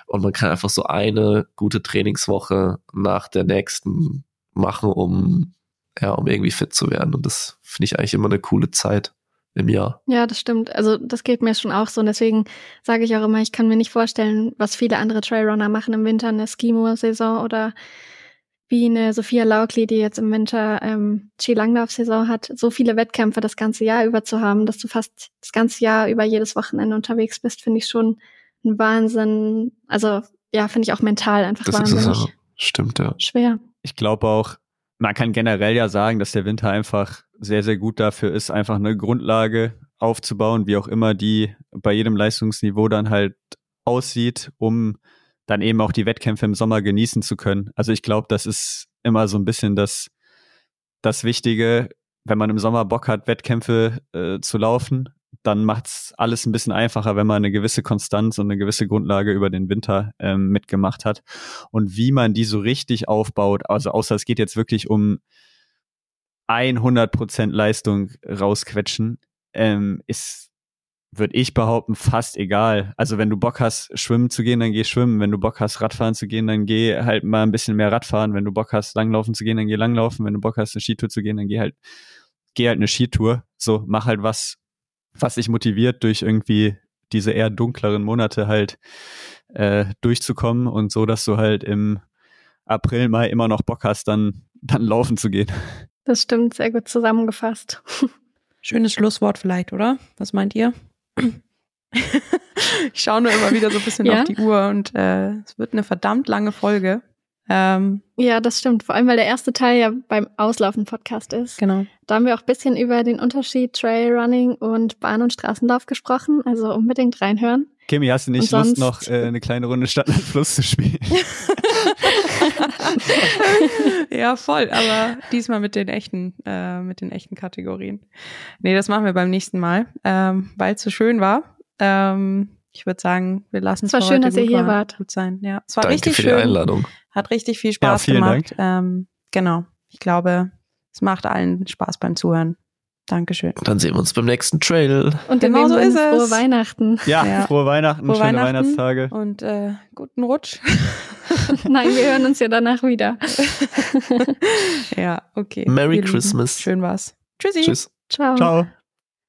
Und man kann einfach so eine gute Trainingswoche nach der nächsten machen, um, ja, um irgendwie fit zu werden. Und das finde ich eigentlich immer eine coole Zeit im Jahr. Ja, das stimmt. Also das geht mir schon auch so. Und deswegen sage ich auch immer, ich kann mir nicht vorstellen, was viele andere Trailrunner machen im Winter, eine Skimo-Saison oder wie eine Sophia Laukli, die jetzt im Winter ähm, Skilanglauf-Saison hat, so viele Wettkämpfe das ganze Jahr über zu haben, dass du fast das ganze Jahr über jedes Wochenende unterwegs bist, finde ich schon ein Wahnsinn. Also ja, finde ich auch mental einfach Das ist wahnsinnig es ja. Stimmt, ja. schwer. Ich glaube auch, man kann generell ja sagen, dass der Winter einfach sehr, sehr gut dafür ist, einfach eine Grundlage aufzubauen, wie auch immer die bei jedem Leistungsniveau dann halt aussieht, um dann eben auch die Wettkämpfe im Sommer genießen zu können. Also ich glaube, das ist immer so ein bisschen das, das Wichtige, wenn man im Sommer Bock hat, Wettkämpfe äh, zu laufen, dann macht's alles ein bisschen einfacher, wenn man eine gewisse Konstanz und eine gewisse Grundlage über den Winter ähm, mitgemacht hat. Und wie man die so richtig aufbaut, also außer es geht jetzt wirklich um 100% Leistung rausquetschen, ähm, ist, würde ich behaupten, fast egal. Also wenn du Bock hast, schwimmen zu gehen, dann geh schwimmen. Wenn du Bock hast, Radfahren zu gehen, dann geh halt mal ein bisschen mehr Radfahren. Wenn du Bock hast, langlaufen zu gehen, dann geh langlaufen. Wenn du Bock hast, eine Skitour zu gehen, dann geh halt, geh halt eine Skitour. So, mach halt was, was dich motiviert, durch irgendwie diese eher dunkleren Monate halt äh, durchzukommen und so, dass du halt im April, Mai immer noch Bock hast, dann, dann laufen zu gehen. Das stimmt, sehr gut zusammengefasst. Schönes Schlusswort vielleicht, oder? Was meint ihr? ich schaue nur immer wieder so ein bisschen Ja? auf die Uhr und äh, es wird eine verdammt lange Folge. Ähm, Ja, das stimmt. Vor allem, weil der erste Teil ja beim Auslaufen-Podcast ist. genau. Da haben wir auch ein bisschen über den Unterschied Trailrunning und Bahn- und Straßenlauf gesprochen. Also unbedingt reinhören. Kimi, hast du nicht Und Lust, sonst- noch äh, eine kleine Runde Stadt und Fluss zu spielen? ja, voll, aber diesmal mit den echten, äh, mit den echten Kategorien. Nee, das machen wir beim nächsten Mal, ähm, weil es so schön war. Ähm, ich würde sagen, wir lassen es Es war schön, dass ihr gut hier wart. Gut sein. Ja, es war Danke richtig für schön. die Einladung. Hat richtig viel Spaß vielen gemacht. Ähm, genau. Ich glaube, es macht allen Spaß beim Zuhören. Dankeschön. Und dann sehen wir uns beim nächsten Trail. Und Genau so ist es. frohe Weihnachten. Ja, Ja. frohe Weihnachten, Frohe schöne Weihnachten. Weihnachtstage. Und äh, guten Rutsch. Nein, wir hören uns ja danach wieder. ja, okay. Merry Ihr Lieben, Christmas. Schön war's. Tschüssi. Tschüss. Ciao. Ciao.